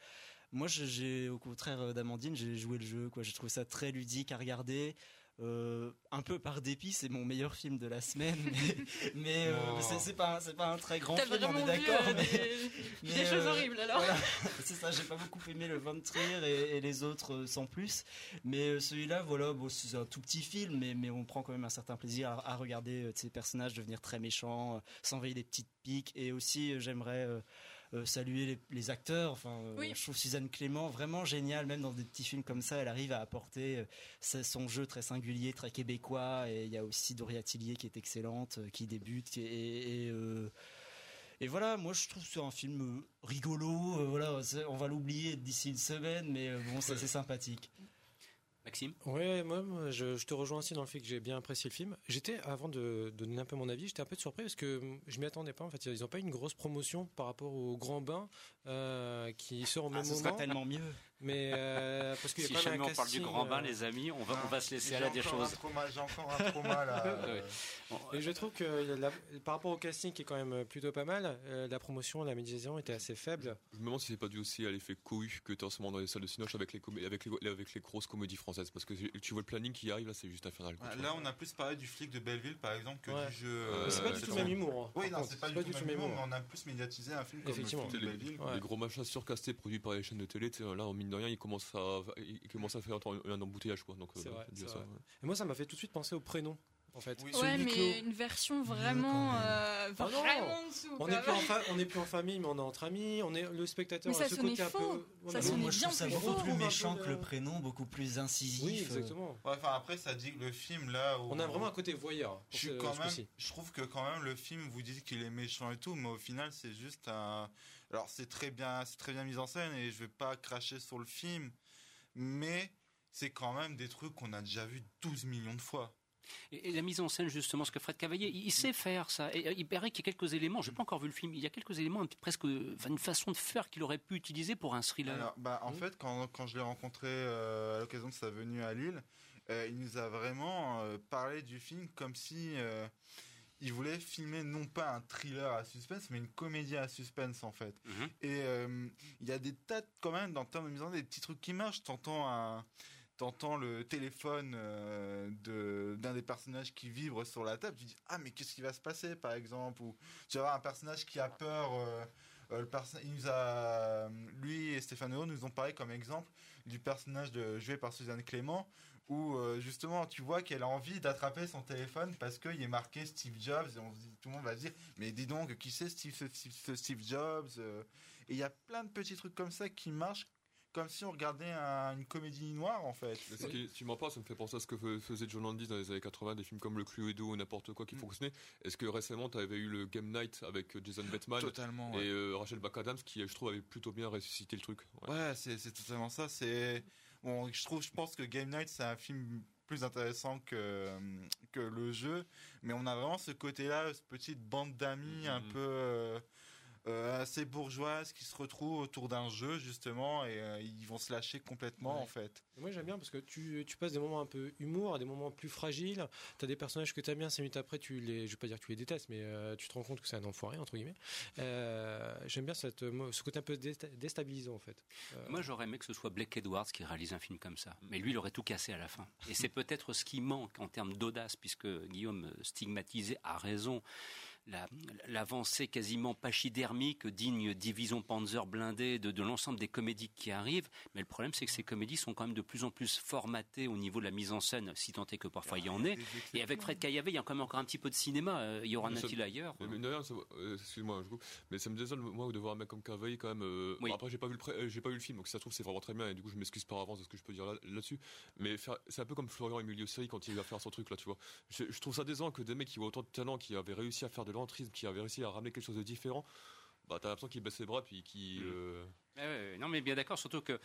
Moi, j'ai, au contraire d'Amandine, j'ai joué le jeu, quoi. J'ai trouvé ça très ludique à regarder. Euh, un peu par dépit, c'est mon meilleur film de la semaine, mais, mais euh, c'est pas c'est pas un très grand film, on est d'accord. Euh, mais, des, choses horribles alors. c'est ça, j'ai pas beaucoup aimé le Ventre et, et les autres sans plus, mais celui-là, voilà, bon, c'est un tout petit film, mais mais on prend quand même un certain plaisir à, à regarder ces personnages devenir très méchants, s'envoyer des petites piques, et aussi j'aimerais euh, saluer les, acteurs. Enfin, euh, je trouve Suzanne Clément vraiment géniale, même dans des petits films comme ça, elle arrive à apporter euh, son jeu très singulier, très québécois. Et il y a aussi Doria Tillier qui est excellente, qui débute et, et voilà, moi je trouve que c'est un film rigolo. voilà, on va l'oublier d'ici une semaine, mais bon, c'est sympathique. Maxime? Ouais, moi, je, te rejoins aussi dans le fait que j'ai bien apprécié le film. J'étais, avant de, donner un peu mon avis, j'étais un peu surpris parce que je m'y attendais pas. En fait, ils n'ont pas eu une grosse promotion par rapport au Grand Bain euh, qui sort au ah, même ce moment. tellement mieux. Mais euh, parce qu'il si y a jamais on parle du grand bain, euh, les amis, on va, on va se laisser aller à des choses. J'ai encore un trauma là. Et je trouve que par rapport au casting qui est quand même plutôt pas mal, euh, la promotion, la médiatisation était assez faible. Je me demande si c'est pas dû aussi à l'effet cohu que tu as en ce moment dans les salles de cinoche avec les, avec les, avec les grosses comédies françaises. Parce que tu vois le planning qui arrive là, c'est juste infernal. Ah, là, on a plus parlé du flic de Belleville par exemple que du jeu. c'est pas du tout le même humour. Oui, non, c'est pas, du tout le même humour, mais on a plus médiatisé un film comme le flic de Belleville. Les gros machins surcastés produits par les chaînes de télé, là, en mine de rien, ils commencent à il commence à faire un embouteillage quoi. Donc, euh, Et moi ça m'a fait tout de suite penser au prénom. En fait. Ouais, mais une version vraiment, euh, ah vraiment dessous. On n'est plus, en plus en famille, mais on est entre amis. On est le spectateur. Mais ça ce côté un peu. Ça sonnait moi, je bien trouve ça beaucoup plus méchant que le prénom, beaucoup plus incisif. Oui, exactement. enfin après, ça dit que le film là. On a vraiment un côté voyeur. Je suis quand même. Je trouve que quand même le film vous dit qu'il est méchant et tout, mais au final c'est juste un. Alors c'est très bien, c'est très bien mis en scène et je vais pas cracher sur le film, mais c'est quand même des trucs qu'on a déjà vu 12 millions de fois. Et, la mise en scène, justement, ce que Fred Cavaillé, il, sait faire ça. Et, euh, il paraît qu'il y a quelques éléments, je n'ai pas encore vu le film, il y a quelques éléments, presque une façon de faire qu'il aurait pu utiliser pour un thriller. bah, en mmh. fait, quand, quand je l'ai rencontré euh, à l'occasion de sa venue à Lille, euh, il nous a vraiment parlé du film comme si il voulait filmer non pas un thriller à suspense, mais une comédie à suspense en fait. Mhm. Et euh, il y a des tas quand même dans le terme de mise en des petits trucs qui marchent. T'entends un t'entends le téléphone euh, de d'un des personnages qui vibre sur la table, tu dis ah mais qu'est-ce qui va se passer par exemple? Ou tu vas avoir un personnage qui a peur euh, le il nous a lui et Stéphane nous ont parlé comme exemple du personnage de joué par Suzanne Clément où euh, justement tu vois qu'elle a envie d'attraper son téléphone parce qu'il est marqué Steve Jobs et on, tout le monde va se dire mais dis donc qui c'est Steve, Steve, Steve, Jobs euh? et il y a plein de petits trucs comme ça qui marchent comme si on regardait une comédie noire en fait. tu m'en parles, ça me fait penser à ce que faisait John Landis dans les années 80, des films comme Le Cluedo ou n'importe quoi qui mm. fonctionnait. Est-ce que récemment tu avais eu le Game Night avec Jason Bateman totalement, et euh, Rachel McAdams qui je trouve avait plutôt bien ressuscité le truc. Ouais, c'est totalement ça. C'est Bon, je trouve, je pense que Game Night c'est un film plus intéressant que que le jeu, mais on a vraiment ce côté-là, cette petite bande d'amis un mm-hmm. peu euh, assez bourgeoise qui se retrouvent autour d'un jeu justement et euh, ils vont se lâcher complètement en fait. moi j'aime bien parce que tu, tu, passes des moments un peu humour à des moments plus fragiles. Tu as des personnages que tu aimes bien, cinq minutes après tu les, je vais pas dire que tu les détestes, mais euh, tu te rends compte que c'est un enfoiré entre guillemets. j'aime bien cette, ce côté un peu déstabilisant en fait. Moi j'aurais aimé que ce soit Blake Edwards qui réalise un film comme ça, mais lui il aurait tout cassé à la fin. Et c'est peut-être ce qui manque en termes d'audace puisque Guillaume stigmatisé a raison l'avancée quasiment pachydermique, digne division Panzer blindée de, de l'ensemble des comédies qui arrivent. Mais le problème, c'est que ces comédies sont quand même de plus en plus formatées au niveau de la mise en scène, si tant est que parfois il y en ait. Et avec Fred Caillavé, il y a quand même encore un petit peu de cinéma. Euh, il y aura un ailleurs. Mais, euh, excuse-moi, mais ça me désole moi de voir un mec comme Cavaillé quand même. Euh, après, j'ai pas vu le j'ai pas vu le film, donc si ça trouve c'est vraiment très bien. Et du coup, je m'excuse par avance de ce que je peux dire là-dessus. mais c'est un peu comme Florian Emilio Seri quand il va faire son truc là, tu vois. Je, je trouve ça décevant que des mecs qui ont autant de talent, qui avaient réussi à faire de qui avait réussi à ramener quelque chose de différent, bah, t'as l'impression qu'il baisse les bras puis qui. mm. Euh, ouais, non, mais bien d'accord, surtout que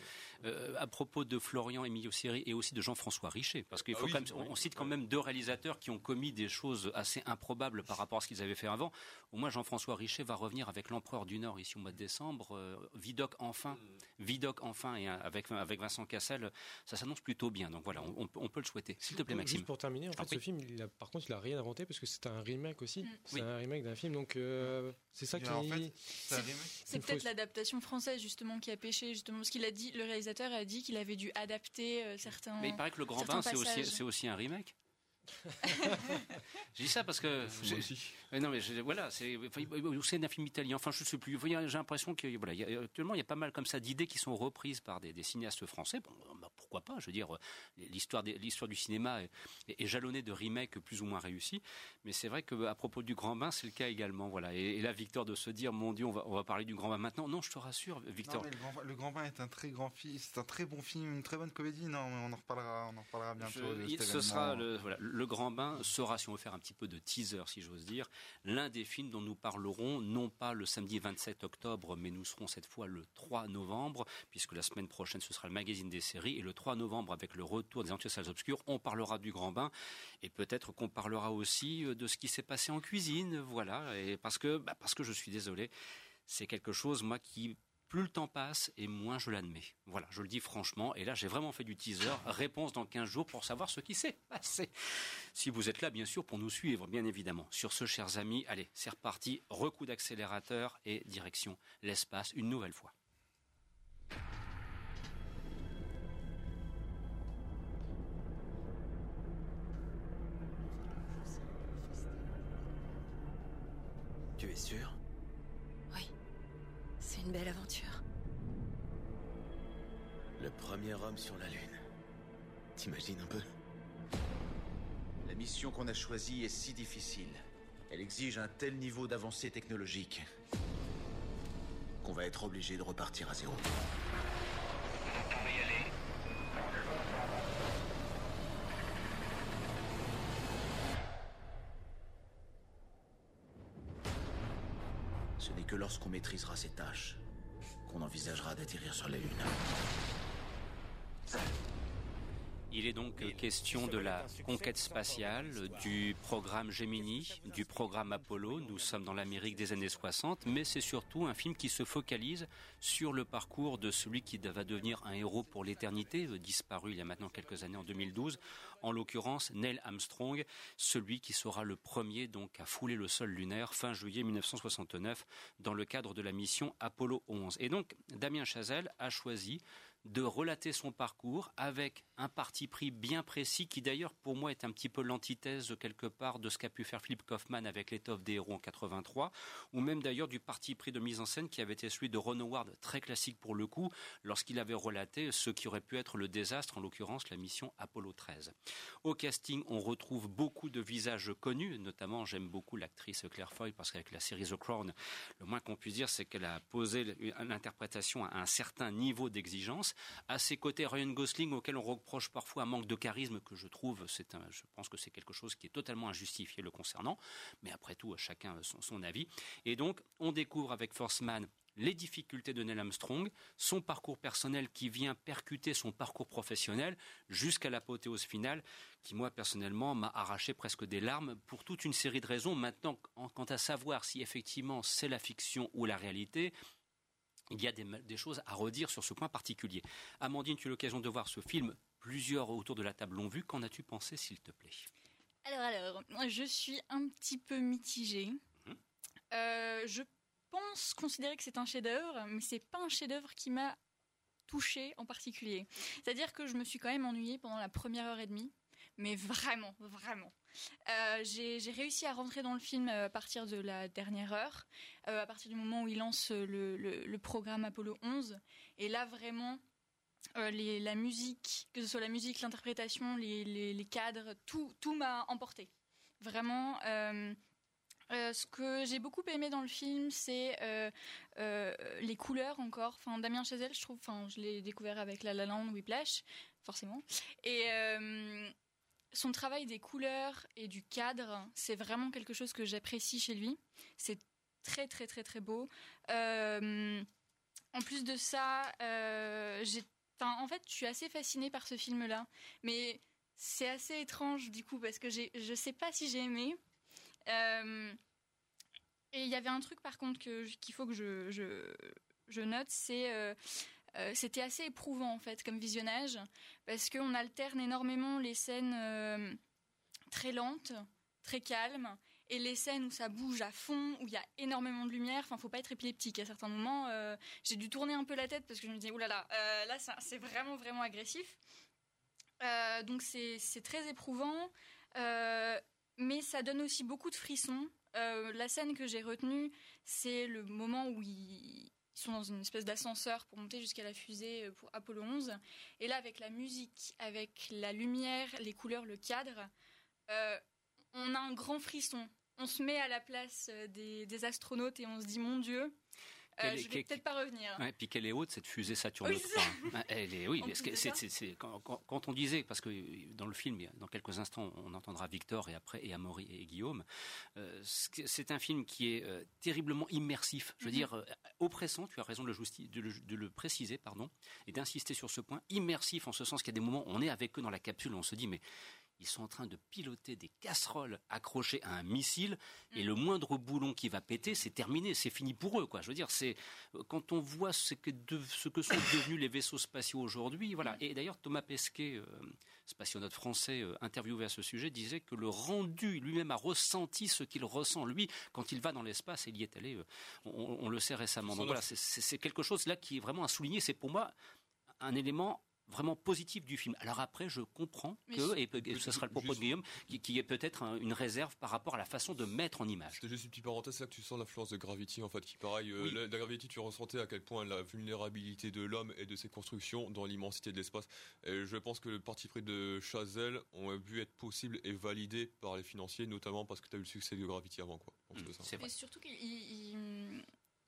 euh, à propos de Florian Emilio Siri et aussi de Jean-François Richer, parce qu'il Ah faut oui, quand même, on, on cite quand même deux réalisateurs qui ont commis des choses assez improbables par rapport à ce qu'ils avaient fait avant. Au moins, Jean-François Richer va revenir avec l'Empereur du Nord ici au mois de décembre, euh, Vidocq enfin, Vidocq enfin, et avec avec Vincent Cassel, ça s'annonce plutôt bien. Donc voilà, on, on peut- le souhaiter. S'il te plaît, Maxime. Juste pour terminer, en fait, Ah, ce film, il a, par contre, il a rien inventé parce que c'est un remake aussi. C'est Oui. un remake d'un film, donc euh, c'est ça qui. en fait, c'est faut- peut-être l'adaptation française justement qui a pêché justement parce qu'il a dit, le réalisateur a dit qu'il avait dû adapter euh, certains. Mais il paraît que le Grand Bain, c'est aussi, passages. c'est aussi un remake. Je dis ça parce que. Moi j'ai- aussi. Mais non, mais je- voilà, c'est c'est un film italien. Enfin, je sais plus. J'ai l'impression que voilà, il y a- actuellement, il y a pas mal comme ça d'idées qui sont reprises par des, des cinéastes français. Bon, bah, pourquoi pas Je veux dire, l'histoire l'histoire du cinéma est, est jalonnée de remakes plus ou moins réussis. Mais c'est vrai que à propos du Grand Bain, c'est le cas également. Voilà. Et, et là, Victor, de se dire, mon Dieu, on va, on va parler du Grand Bain maintenant. Non, je te rassure, Victor. Non, le, Grand, Bain- le Grand Bain est un très grand film, c'est un très bon film, une très bonne comédie. Non, mais on en reparlera, on en reparlera bientôt. Je- de ce sera le, voilà, le Grand Bain sera, si on veut faire un petit peu de teaser, si j'ose dire, l'un des films dont nous parlerons, non pas le samedi 27 octobre, mais nous serons cette fois le 3 novembre, puisque la semaine prochaine ce sera le magazine des séries, et le 3 novembre, avec le retour des Entières Salles Obscures, on parlera du Grand Bain, et peut-être qu'on parlera aussi euh, de ce qui s'est passé en cuisine, voilà, parce que, bah, parce que je suis désolé, c'est quelque chose, moi, qui plus le temps passe et moins je l'admets. Voilà, je le dis franchement. Et là, j'ai vraiment fait du teaser. Réponse dans 15 jours pour savoir ce qui s'est passé. Si vous êtes là, bien sûr, pour nous suivre, bien évidemment. Sur ce, chers amis, allez, c'est reparti. Recoup d'accélérateur et direction l'espace une nouvelle fois. Tu es sûr? Belle aventure. Le premier homme sur la Lune. T'imagines un peu? La mission qu'on a choisie est si difficile. Elle exige un tel niveau d'avancée technologique qu'on va être obligé de repartir à zéro. Ce n'est que lorsqu'on maîtrisera ces tâches qu'on envisagera d'atterrir sur la Lune. Il est donc question de la conquête spatiale, du programme Gemini, du programme Apollo? Nous sommes dans l'Amérique des années 60, mais c'est surtout un film qui se focalise sur le parcours de celui qui va devenir un héros pour l'éternité, euh, disparu il y a maintenant quelques années en 2012, en l'occurrence Neil Armstrong, celui qui sera le premier donc à fouler le sol lunaire fin juillet 1969 dans le cadre de la mission Apollo 11. Et donc Damien Chazelle a choisi de relater son parcours avec un parti pris bien précis qui d'ailleurs pour moi est un petit peu l'antithèse quelque part de ce qu'a pu faire Philippe Kaufman avec l'étoffe des héros en 83 ou même d'ailleurs du parti pris de mise en scène qui avait été celui de Ron Howard très classique pour le coup lorsqu'il avait relaté ce qui aurait pu être le désastre en l'occurrence la mission Apollo 13. Au casting on retrouve beaucoup de visages connus notamment j'aime beaucoup l'actrice Claire Foy parce qu'avec la série The Crown le moins qu'on puisse dire c'est qu'elle a posé l'interprétation à un certain niveau d'exigence à ses côtés, Ryan Gosling, auquel on reproche parfois un manque de charisme, que je trouve, c'est je pense que c'est quelque chose qui est totalement injustifié le concernant. Mais après tout, chacun son, son avis. Et donc, on découvre avec Forceman les difficultés de Neil Armstrong, son parcours personnel qui vient percuter son parcours professionnel jusqu'à l'apothéose finale, qui moi personnellement m'a arraché presque des larmes pour toute une série de raisons. Maintenant, quant à savoir si effectivement c'est la fiction ou la réalité, il y a des, des, choses à redire sur ce point particulier. Amandine, tu as l'occasion de voir ce film. Plusieurs autour de la table l'ont vu. Qu'en as-tu pensé, s'il te plaît? Alors, alors, je suis un petit peu mitigée. Mmh. Euh, je pense considérer que c'est un chef-d'œuvre, mais c'est pas un chef-d'œuvre qui m'a touchée en particulier. C'est-à-dire que je me suis quand même ennuyée pendant la première heure et demie. Mais vraiment, vraiment. Euh, j'ai réussi à rentrer dans le film à partir de la dernière heure, euh, à partir du moment où il lance le, programme Apollo 11. Et là, vraiment, euh, la musique, que ce soit la musique, l'interprétation, les, cadres, tout, tout m'a emporté. Vraiment. Euh, ce que j'ai beaucoup aimé dans le film, c'est les couleurs encore. Enfin, Damien Chazelle, je trouve, enfin, je l'ai découvert avec La La Land, Whiplash, forcément. Et son travail des couleurs et du cadre, c'est vraiment quelque chose que j'apprécie chez lui. C'est très très très très beau. Euh, En plus de ça, euh, en fait, je suis assez fascinée par ce film-là, mais c'est assez étrange du coup parce que j'ai, je sais pas si j'ai aimé. Euh, et il y avait un truc par contre qu'il faut que je, je, je note, c'est euh, c'était assez éprouvant en fait comme visionnage parce qu'on alterne énormément les scènes euh, très lentes, très calmes et les scènes où ça bouge à fond, où il y a énormément de lumière. Enfin, faut pas être épileptique à certains moments. euh, j'ai dû tourner un peu la tête parce que je me disais oulala, euh, là ça- c'est vraiment vraiment agressif. Donc c'est très éprouvant, mais ça donne aussi beaucoup de frissons. La scène que j'ai retenue, c'est le moment où ils, ils sont dans une espèce d'ascenseur pour monter jusqu'à la fusée euh, pour Apollo 11. Et là, avec la musique, avec la lumière, les couleurs, le cadre, euh, on a un grand frisson. On se met à la place euh, des, des astronautes et on se dit, mon Dieu, euh, je vais peut-être pas revenir. Ouais, puis qu'elle est haute cette fusée Saturne Oui, c'est 3. ça. hein. Elle est, oui, parce que c'est, quand, on disait, parce que dans le film, dans quelques instants, on entendra Victor et après et Amaury et Guillaume. euh, c'est un film qui est euh, terriblement immersif. Je veux Mhm. dire, euh, oppressant. Tu as raison de le, justi- de le- de le préciser, pardon, et d'insister sur ce point. Immersif en ce sens qu'il y a des moments, où on est avec eux dans la capsule, on se dit, mais ils sont en train de piloter des casseroles accrochées à un missile et le moindre boulon qui va péter, c'est terminé, c'est fini pour eux, quoi. Je veux dire, c'est quand on voit ce que, de- ce que sont devenus les vaisseaux spatiaux aujourd'hui, voilà. Et d'ailleurs, Thomas Pesquet, euh, spationaute français euh, interviewé à ce sujet, disait que le rendu lui-même a ressenti ce qu'il ressent lui quand il va dans l'espace et il y est allé. euh, on, on le sait récemment. Donc voilà, c'est quelque chose là qui est vraiment à souligner. C'est pour moi un élément vraiment positif du film. Alors après, je comprends Mais que, et, et ce sera le propos de Guillaume, qui, qui est peut-être un- une réserve par rapport à la façon de mettre en image. C'était juste une petite parenthèse, c'est là que tu sens l'influence de Gravity en fait, qui pareil, euh, Oui. la, la Gravity tu ressentais à quel point la vulnérabilité de l'homme et de ses constructions dans l'immensité de l'espace. Et je pense que le parti pris de Chazelle ont pu être possible et validé par les financiers, notamment parce que tu as eu le succès de Gravity avant quoi. Donc, c'est ça. Et surtout qu'il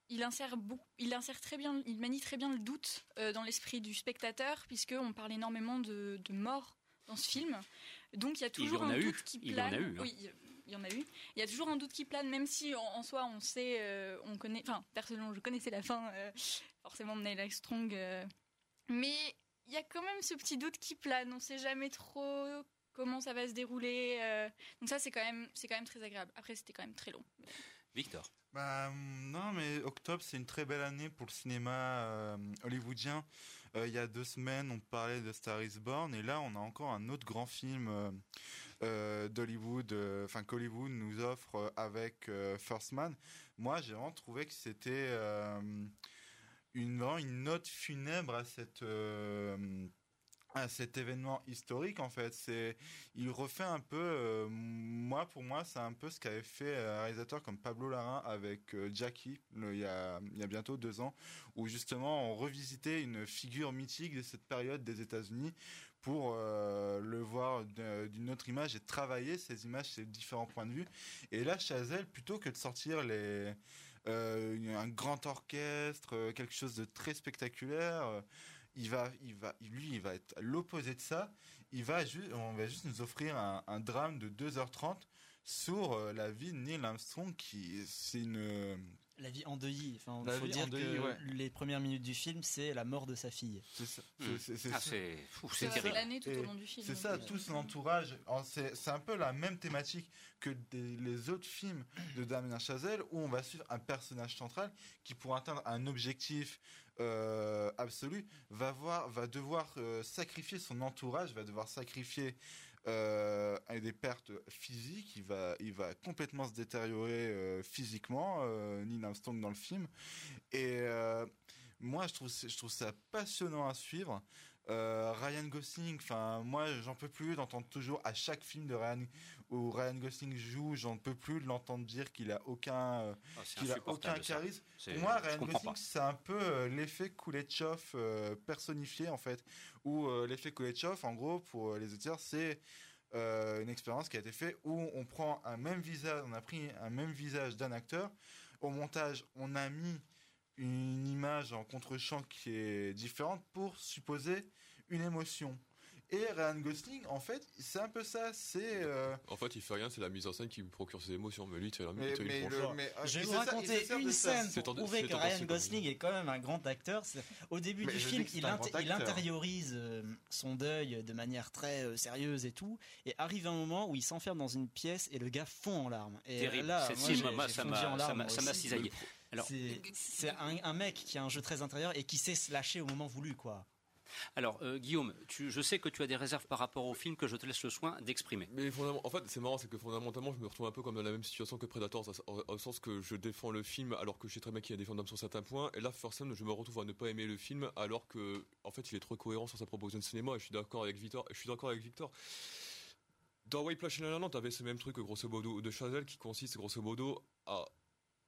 il- insère, beaucoup- il insère très bien, il manie très bien le doute euh, dans l'esprit du spectateur, puisqu'on parle énormément de, de morts dans ce film. Donc il y a toujours un eu. doute qui Il y en plane. a eu, hein. Oui, il y en a eu. Il y a toujours un doute qui plane, même si en, en soi on sait, euh, on connaît. Enfin, personnellement, je connaissais la fin, euh, forcément de Neil Armstrong, euh, mais il y a quand même ce petit doute qui plane. On sait jamais trop comment ça va se dérouler. euh, donc ça, c'est quand même, c'est quand même très agréable. Après, c'était quand même très long. Victor. Bah, non, mais octobre, c'est une très belle année pour le cinéma euh, hollywoodien. Euh, il y a deux semaines, on parlait de Star is Born, et là, on a encore un autre grand film euh, d'Hollywood, enfin qu'Hollywood nous offre avec First Man. Moi, j'ai vraiment trouvé que c'était une, vraiment une note funèbre à cette à cet événement historique en fait c'est il refait un peu euh, moi pour moi c'est un peu ce qu'avait fait un réalisateur comme Pablo Larraín avec euh, Jackie il y a bientôt deux ans où justement on revisitait une figure mythique de cette période des États-Unis pour euh, le voir d'une autre image et travailler ces images ces différents points de vue et là Chazelle plutôt que de sortir les euh, un grand orchestre, euh, quelque chose de très spectaculaire. Euh, il va, il va, lui, il va être à l'opposé de ça. Il va juste, on va juste nous offrir un, un drame de 2h30 sur euh, la vie de Neil Armstrong, qui, c'est une, La vie endeuillée. Enfin, La faut vie dire endeuillée, que ouais. les premières minutes du film, c'est la mort de sa fille. C'est ça. Hmm. C'est- c'est- Ah, fou, c'est terrible. planer tout au long du film, C'est donc, ça, euh, tout son entourage. C'est un peu la même thématique que des- les autres films de Damien Chazelle, où on va suivre un personnage central qui, pour atteindre un objectif euh, absolu, va, voir, va devoir euh, sacrifier son entourage, va devoir sacrifier euh, des pertes physiques. Il va, il va complètement se détériorer euh, physiquement, Neil Armstrong dans le film. Et moi, je trouve, je trouve ça passionnant à suivre. Ryan Gosling, enfin moi j'en peux plus d'entendre toujours à chaque film de Ryan où Ryan Gosling joue, j'en peux plus de l'entendre dire qu'il a aucun euh, Ah, qu'il a aucun charisme. Pour moi Ryan Gosling c'est un peu euh, l'effet Kuleshov euh, personnifié en fait où l'effet Kuleshov en gros pour les auditeurs c'est euh, une expérience qui a été faite où on prend un même visage, on a pris un même visage d'un acteur. Au montage, on a mis une image en contre-champ qui est différente pour supposer une émotion. Et Ryan Gosling, en fait, c'est un peu ça. C'est euh, En fait, il fait rien, c'est la mise en scène qui lui procure ses émotions. Mais lui, tu Mais- tu mais lui le- mais, euh, Je vais vous raconter une scène pour prouver que Ryan comme Gosling est quand même un grand acteur. Au début du film, il, inté- intériorise euh, son deuil de manière très sérieuse et tout. Et arrive un moment où il s'enferme dans une pièce et le gars fond en larmes. Et Terrible. là, moi, moi, ça m'a- cisaillé. Alors- C'est- c'est un, un mec qui a un jeu très intérieur et qui sait se lâcher au moment voulu, quoi. Alors, euh, Guillaume, je sais que tu as des réserves par rapport au film que je te laisse le soin d'exprimer. Mais en fait, c'est marrant, c'est que fondamentalement, je me retrouve un peu comme dans la même situation que Predator, au, sens que je défends le film alors que je sais très bien qu'il est défendable sur certains points, et là, forcément, je me retrouve à ne pas aimer le film alors que, en fait, il est trop cohérent sur sa proposition de cinéma, et je suis d'accord avec Victor. Je suis d'accord avec Victor. T'avais ce même truc, grosso modo, de Chazelle, qui consiste, grosso modo, à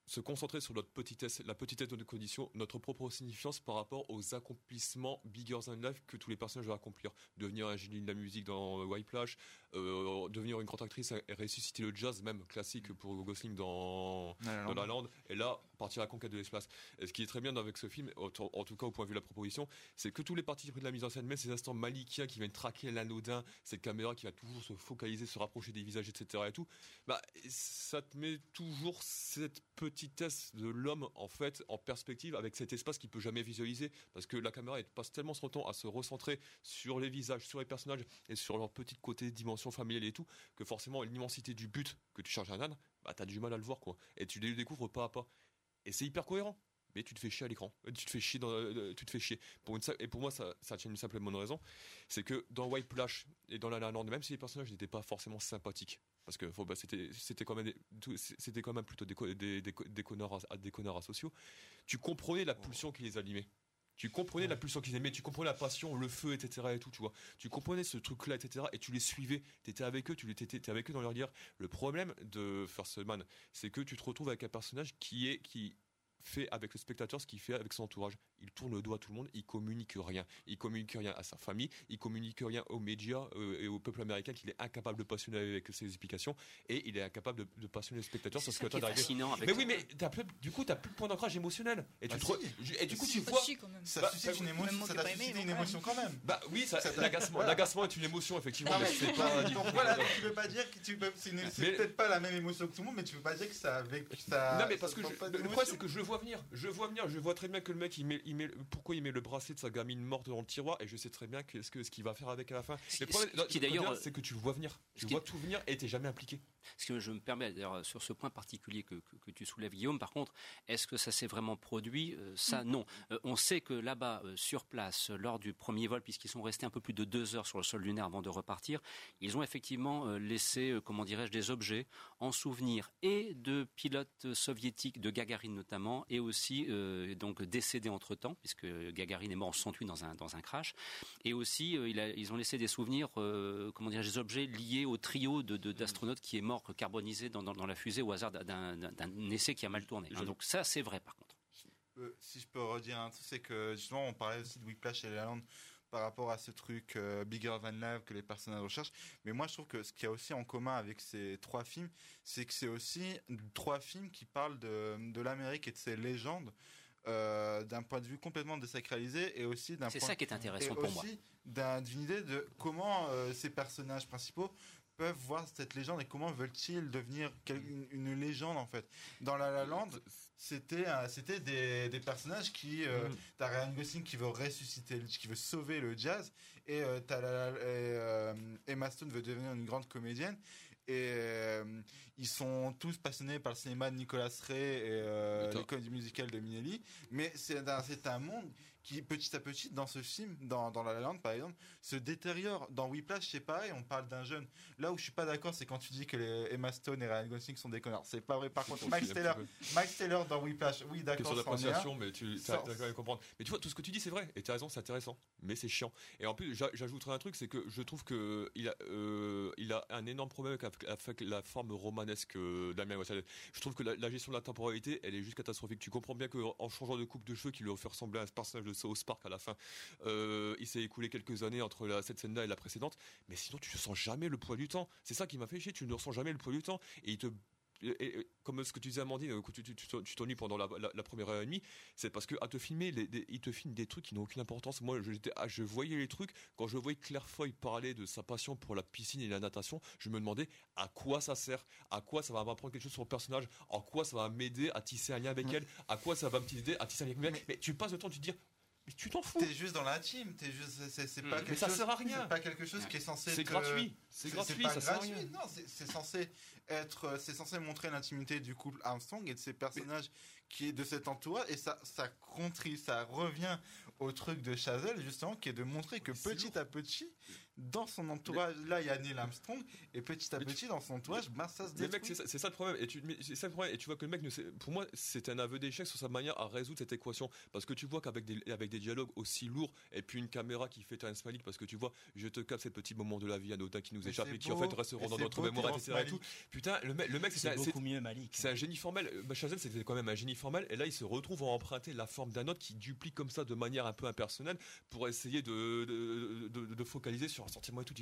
se concentrer sur notre petitesse, la petitesse de nos conditions, notre propre signifiance par rapport aux accomplissements bigger than life que tous les personnages doivent accomplir. Devenir un génie de la musique dans Whiplash, euh, devenir une grande actrice et ressusciter le jazz, même classique pour Gosling dans La dans Land. La Land, et là, partir à la conquête de l'espace. Et ce qui est très bien avec ce film, en tout cas au point de vue de la proposition, c'est que tous les parties pris de la mise en scène, même ces instants malikiens qui viennent traquer l'anodin, cette caméra qui va toujours se focaliser, se rapprocher des visages, etc. et tout, bah, ça te met toujours cette petitesse de l'homme, en fait, en perspective avec cet espace qu'il peut jamais visualiser, parce que la caméra, elle passe tellement son temps à se recentrer sur les visages, sur les personnages, et sur leur petit côté dimension familiale et tout, que forcément, l'immensité du but que tu charges un âne, bah, t'as du mal à le voir, quoi. Et tu le découvres pas à pas. Et c'est hyper cohérent. Mais tu te fais chier à l'écran. Tu te fais chier dans, euh, tu te fais chier. Pour une, et pour moi, ça, ça tient une simple bonne raison. C'est que dans Whiplash et dans La La Land, même si les personnages n'étaient pas forcément sympathiques, parce que bah, c'était, c'était quand même, c'était quand même plutôt des, des, des, co- des connards, des connards asociaux, tu comprenais la pulsion qui les animait. Tu comprenais la pulsion qu'ils aimaient, tu comprenais la passion, le feu, etc. et tout, tu vois. Tu comprenais ce truc-là, etc. Et tu les suivais. T'étais avec eux, tu étais, avec eux dans leur guerre. Le problème de First Man, c'est que tu te retrouves avec un personnage qui est, qui fait avec le spectateur ce qu'il fait avec son entourage. Il tourne le doigt à tout le monde, il communique rien. Il communique rien à sa famille, il communique rien aux médias euh, et au peuple américain qu'il est incapable de passionner avec ses explications et il est incapable de, de passionner le spectateur sur C'est ce est train d'arriver. Mais oui, mais t'as plus- du coup, t'as plus de point d'ancrage émotionnel. Et, tu Bah te si. re- et du coup, Si, tu bah vois. si. Ça Bah, suscite bah, une émotion, ça t'a suscité une émotion quand même. Bah oui, l'agacement est une émotion, effectivement. Mais pas. donc voilà, donc tu peux pas dire que tu peux. C'est peut-être pas la même émotion que tout le monde, mais tu peux pas dire que ça avec ça. non mais parce que le problème c'est que je le vois venir, je le vois venir, je vois très bien que le mec il met, il met pourquoi il met le bracelet de sa gamine morte dans le tiroir et je sais très bien qu'est-ce que ce qu'il va faire avec à la fin. Ce- Le problème ce qui d'ailleurs, dire, c'est que tu le vois venir, tu qui- vois tout venir et t'es jamais impliqué. Ce que je me permets, d'ailleurs, sur ce point particulier que, que- que tu soulèves, Guillaume, par contre, est-ce que ça s'est vraiment produit? Euh, Ça, non. Euh, on sait que là-bas, euh, sur place, euh, lors du premier vol, puisqu'ils sont restés un peu plus de deux heures sur le sol lunaire avant de repartir, ils ont effectivement euh, laissé, euh, comment dirais-je, des objets en souvenir et de pilotes soviétiques, de Gagarine notamment, et aussi euh, donc décédés entre-temps, puisque Gagarine est mort en 68 dans un, dans un crash, et aussi euh, il a- ils ont laissé des souvenirs, euh, comment dirais-je, des objets liés au trio de- de- d'astronautes qui est mort carbonisé dans, dans- dans la fusée au hasard d'un essai qui a mal tourné. hein. Donc ça, c'est vrai par contre. Euh, si je peux redire un truc, c'est que justement, on parlait aussi de Whiplash et La Land par rapport à ce truc euh, bigger than life que les personnages recherchent. Mais moi, je trouve que ce qu'il y a aussi en commun avec ces trois films, c'est que c'est aussi trois films qui parlent de, de l'Amérique et de ses légendes. Euh, d'un point de vue complètement désacralisé et aussi d'un C'est point- ça qui est intéressant et pour aussi d'une idée de comment euh, ces personnages principaux peuvent voir cette légende et comment veulent-ils devenir une, une légende en fait. Dans La La Land c'était c'était des, des personnages qui euh, Mhm. t'as Ryan Gosling qui veut ressusciter qui veut sauver le jazz et euh, t'as la- et, euh, Emma Stone veut devenir une grande comédienne et euh, ils sont tous passionnés par le cinéma de Nicolas Ray et euh, les comédies musicales de Minelli. Mais c'est un, c'est un monde qui petit à petit dans ce film dans, dans La La Land par exemple se détériore dans Whiplash c'est pareil on parle d'un jeune là où je suis pas d'accord c'est quand tu dis que les Emma Stone et Ryan Gosling sont des connards c'est pas vrai par contre un Taylor Max Taylor dans Whiplash oui Question d'accord un. d'appréciation, mais tu as, Ça- quand même comprendre. Mais tu vois, tout ce que tu dis, c'est vrai. Et tu as raison, c'est intéressant. Mais c'est chiant. Et en plus, j'a- j'ajouterai un truc, c'est que je trouve que il a, euh, il a un énorme problème avec, avec la forme romanesque euh, d'Amien Wattelet. Je trouve que la, la gestion de la temporalité, elle est juste catastrophique. Tu comprends bien qu'en changeant de coupe de cheveux qui lui fait ressembler à un personnage de South Park à la fin, euh, il s'est écoulé quelques années entre la, cette scène-là et la précédente. Mais sinon, tu ne sens jamais le poids du temps. C'est ça qui m'a fait chier. Tu ne ressens jamais le poids du temps. Et il te et, comme ce que tu disais Amandine, que tu, tu, tu t'ennuies pendant la, la, première heure et demie, c'est parce que à te filmer, les, il te filme des trucs qui n'ont aucune importance. Moi, je, ah, je voyais les trucs quand je voyais Claire Foy parler de sa passion pour la piscine et la natation, je me demandais à quoi ça sert, à quoi ça va m'apprendre quelque chose sur le personnage, en quoi ça va m'aider à tisser un lien avec elle, à quoi ça va m'aider à tisser un lien avec elle. Mais tu passes le temps, tu te dis mais tu t'en fous. T'es juste dans team, t'es juste, c'est, pas quelque mais ça chose, sert à rien. C'est pas quelque chose qui est censé. C'est gratuit. C'est gratuit. Pas ça gratuit. Non, c'est, censé être, c'est censé montrer l'intimité du couple Armstrong et de ses personnages qui est de cet entourage et ça, ça contribue, ça revient au truc de Chazelle justement qui est de montrer que petit à petit dans son entourage, là il y a Neil Armstrong, et petit à petit dans son entourage, ben, ça se détruit. C'est ça, le problème. Et tu, c'est ça le problème. Et tu vois que le mec, pour moi, c'est un aveu d'échec sur sa manière à résoudre cette équation. Parce que tu vois qu'avec des, avec des dialogues aussi lourds, et puis une caméra qui fait un smiley, parce que tu vois, je te capte ces petits moments de la vie anodins qui nous échappent et qui en fait resteront dans notre mémoire, etc. Et tout. Putain, le mec, le mec c'est beaucoup mieux Malik. C'est un génie formel. Bah, Chazelle, c'était quand même un génie formel. Et là, il se retrouve à emprunter la forme d'un autre qui duplique comme ça de manière un peu impersonnelle pour essayer de, de, de, de focaliser sur sentiment et tout.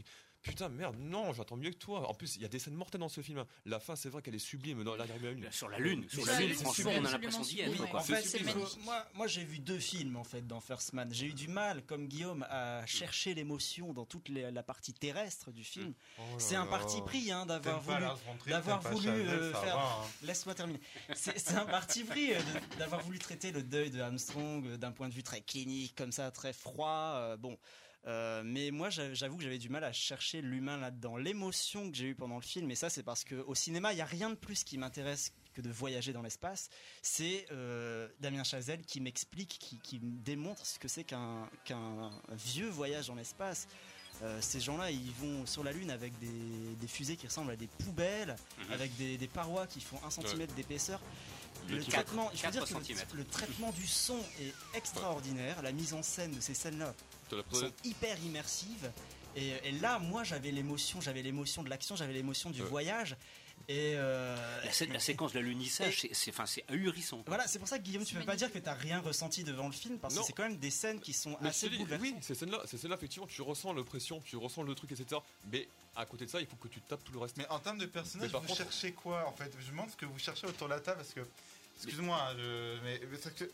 Putain merde non j'attends mieux que toi. En plus il y a des scènes mortelles dans ce film la fin c'est vrai qu'elle est sublime dans la lune sur la lune sur la lune franchement on a l'impression d'y être en fait, moi moi j'ai vu deux films en fait dans First Man. J'ai eu du mal comme Guillaume à chercher l'émotion dans toute la partie terrestre du film. Oh c'est un parti pris hein, d'avoir voulu d'avoir voulu euh, faire hein. laisse-moi terminer. C'est un parti pris euh, d'avoir voulu traiter le deuil de Armstrong euh, d'un point de vue très clinique comme ça très froid bon euh, mais moi, j'avoue que j'avais du mal à chercher l'humain là-dedans, l'émotion que j'ai eue pendant le film. Et ça, c'est parce qu'au cinéma, il n'y a rien de plus qui m'intéresse que de voyager dans l'espace. C'est euh, Damien Chazelle qui m'explique, qui, me démontre ce que c'est qu'un vieux voyage dans l'espace. Euh, ces gens-là, ils vont sur la Lune avec des, fusées qui ressemblent à des poubelles, mhm. avec des, parois qui font un centimètre d'épaisseur. Le, traitement, je veux dire le, traitement du son est extraordinaire. La mise en scène de ces scènes-là sont hyper immersives. Et, là, moi, j'avais l'émotion, j'avais l'émotion de l'action, j'avais l'émotion du voyage. Et euh, la, séquence de l'unissage, c'est enfin c'est ahurissant. Voilà, c'est pour ça que Guillaume, tu peux pas dire que tu t'as rien ressenti devant le film parce que c'est quand même des scènes qui sont assez bouleversantes. Oui, ces scènes-là, ces scènes-là, effectivement, tu ressens l'oppression, tu ressens le truc, etc. Mais à côté de ça, il faut que tu tapes tout le reste. Mais en termes de personnages, vous cherchez quoi en fait? Je me demande ce que vous cherchez autour de la table parce que, excuse-moi, hein, mais, mais que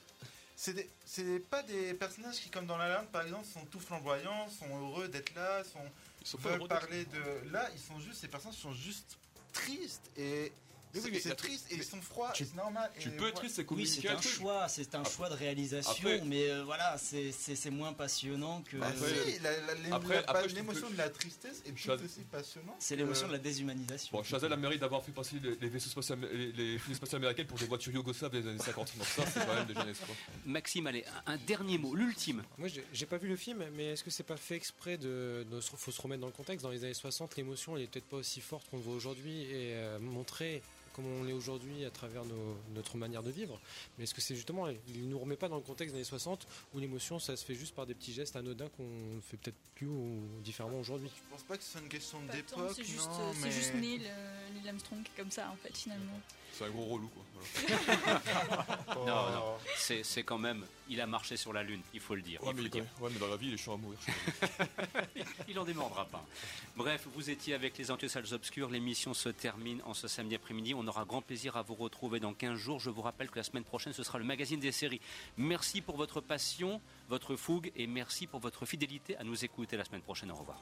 c'est pas des personnages qui, comme dans La Lande, par exemple, sont tout flamboyants, sont heureux d'être là, sont, sont veulent parler de. Là, ils sont juste, ces personnages sont juste tristes et c'est triste et ils sont froids, c'est normal. Tu peux être triste, c'est Oui, c'est un choix, c'est un choix de réalisation, mais euh, voilà, c'est moins passionnant que. Bah, après, l'émotion de la tristesse est tout aussi passionnante. C'est l'émotion de la déshumanisation. Bon, Chazelle a mérite d'avoir fait passer les, vaisseaux spatiaux, les, américaines pour des voitures yougoslaves des années 50. Donc ça, c'est quand même déjà espoirs. Maxime, allez, un dernier mot, l'ultime. Moi, j'ai pas vu le film, mais est-ce que c'est pas fait exprès de, de, faut se remettre dans le contexte? Dans les années 60, l'émotion, elle est peut-être pas aussi forte qu'on le voit aujourd'hui et euh, montrer comme on l'est aujourd'hui à travers notre manière de vivre. Mais est-ce que c'est justement, il ne nous remet pas dans le contexte des années 60 où l'émotion, ça se fait juste par des petits gestes anodins qu'on ne fait peut-être plus ou différemment aujourd'hui? Je pense pas que ce soit une question d'époque. C'est juste, mais... juste Neil, euh, Neil Armstrong comme ça en fait finalement. C'est un gros relou quoi. non, non, c'est quand même, il a marché sur la Lune, il faut le dire. Ouais, mais, dans la vie, il est chiant à mourir. il en démordra pas. Bref, vous étiez avec les Salles Obscures, l'émission se termine en ce samedi après-midi. On aura grand plaisir à vous retrouver dans 15 jours. Je vous rappelle que la semaine prochaine, ce sera le magazine des séries. Merci pour votre passion, votre fougue et merci pour votre fidélité à nous écouter la semaine prochaine. Au revoir.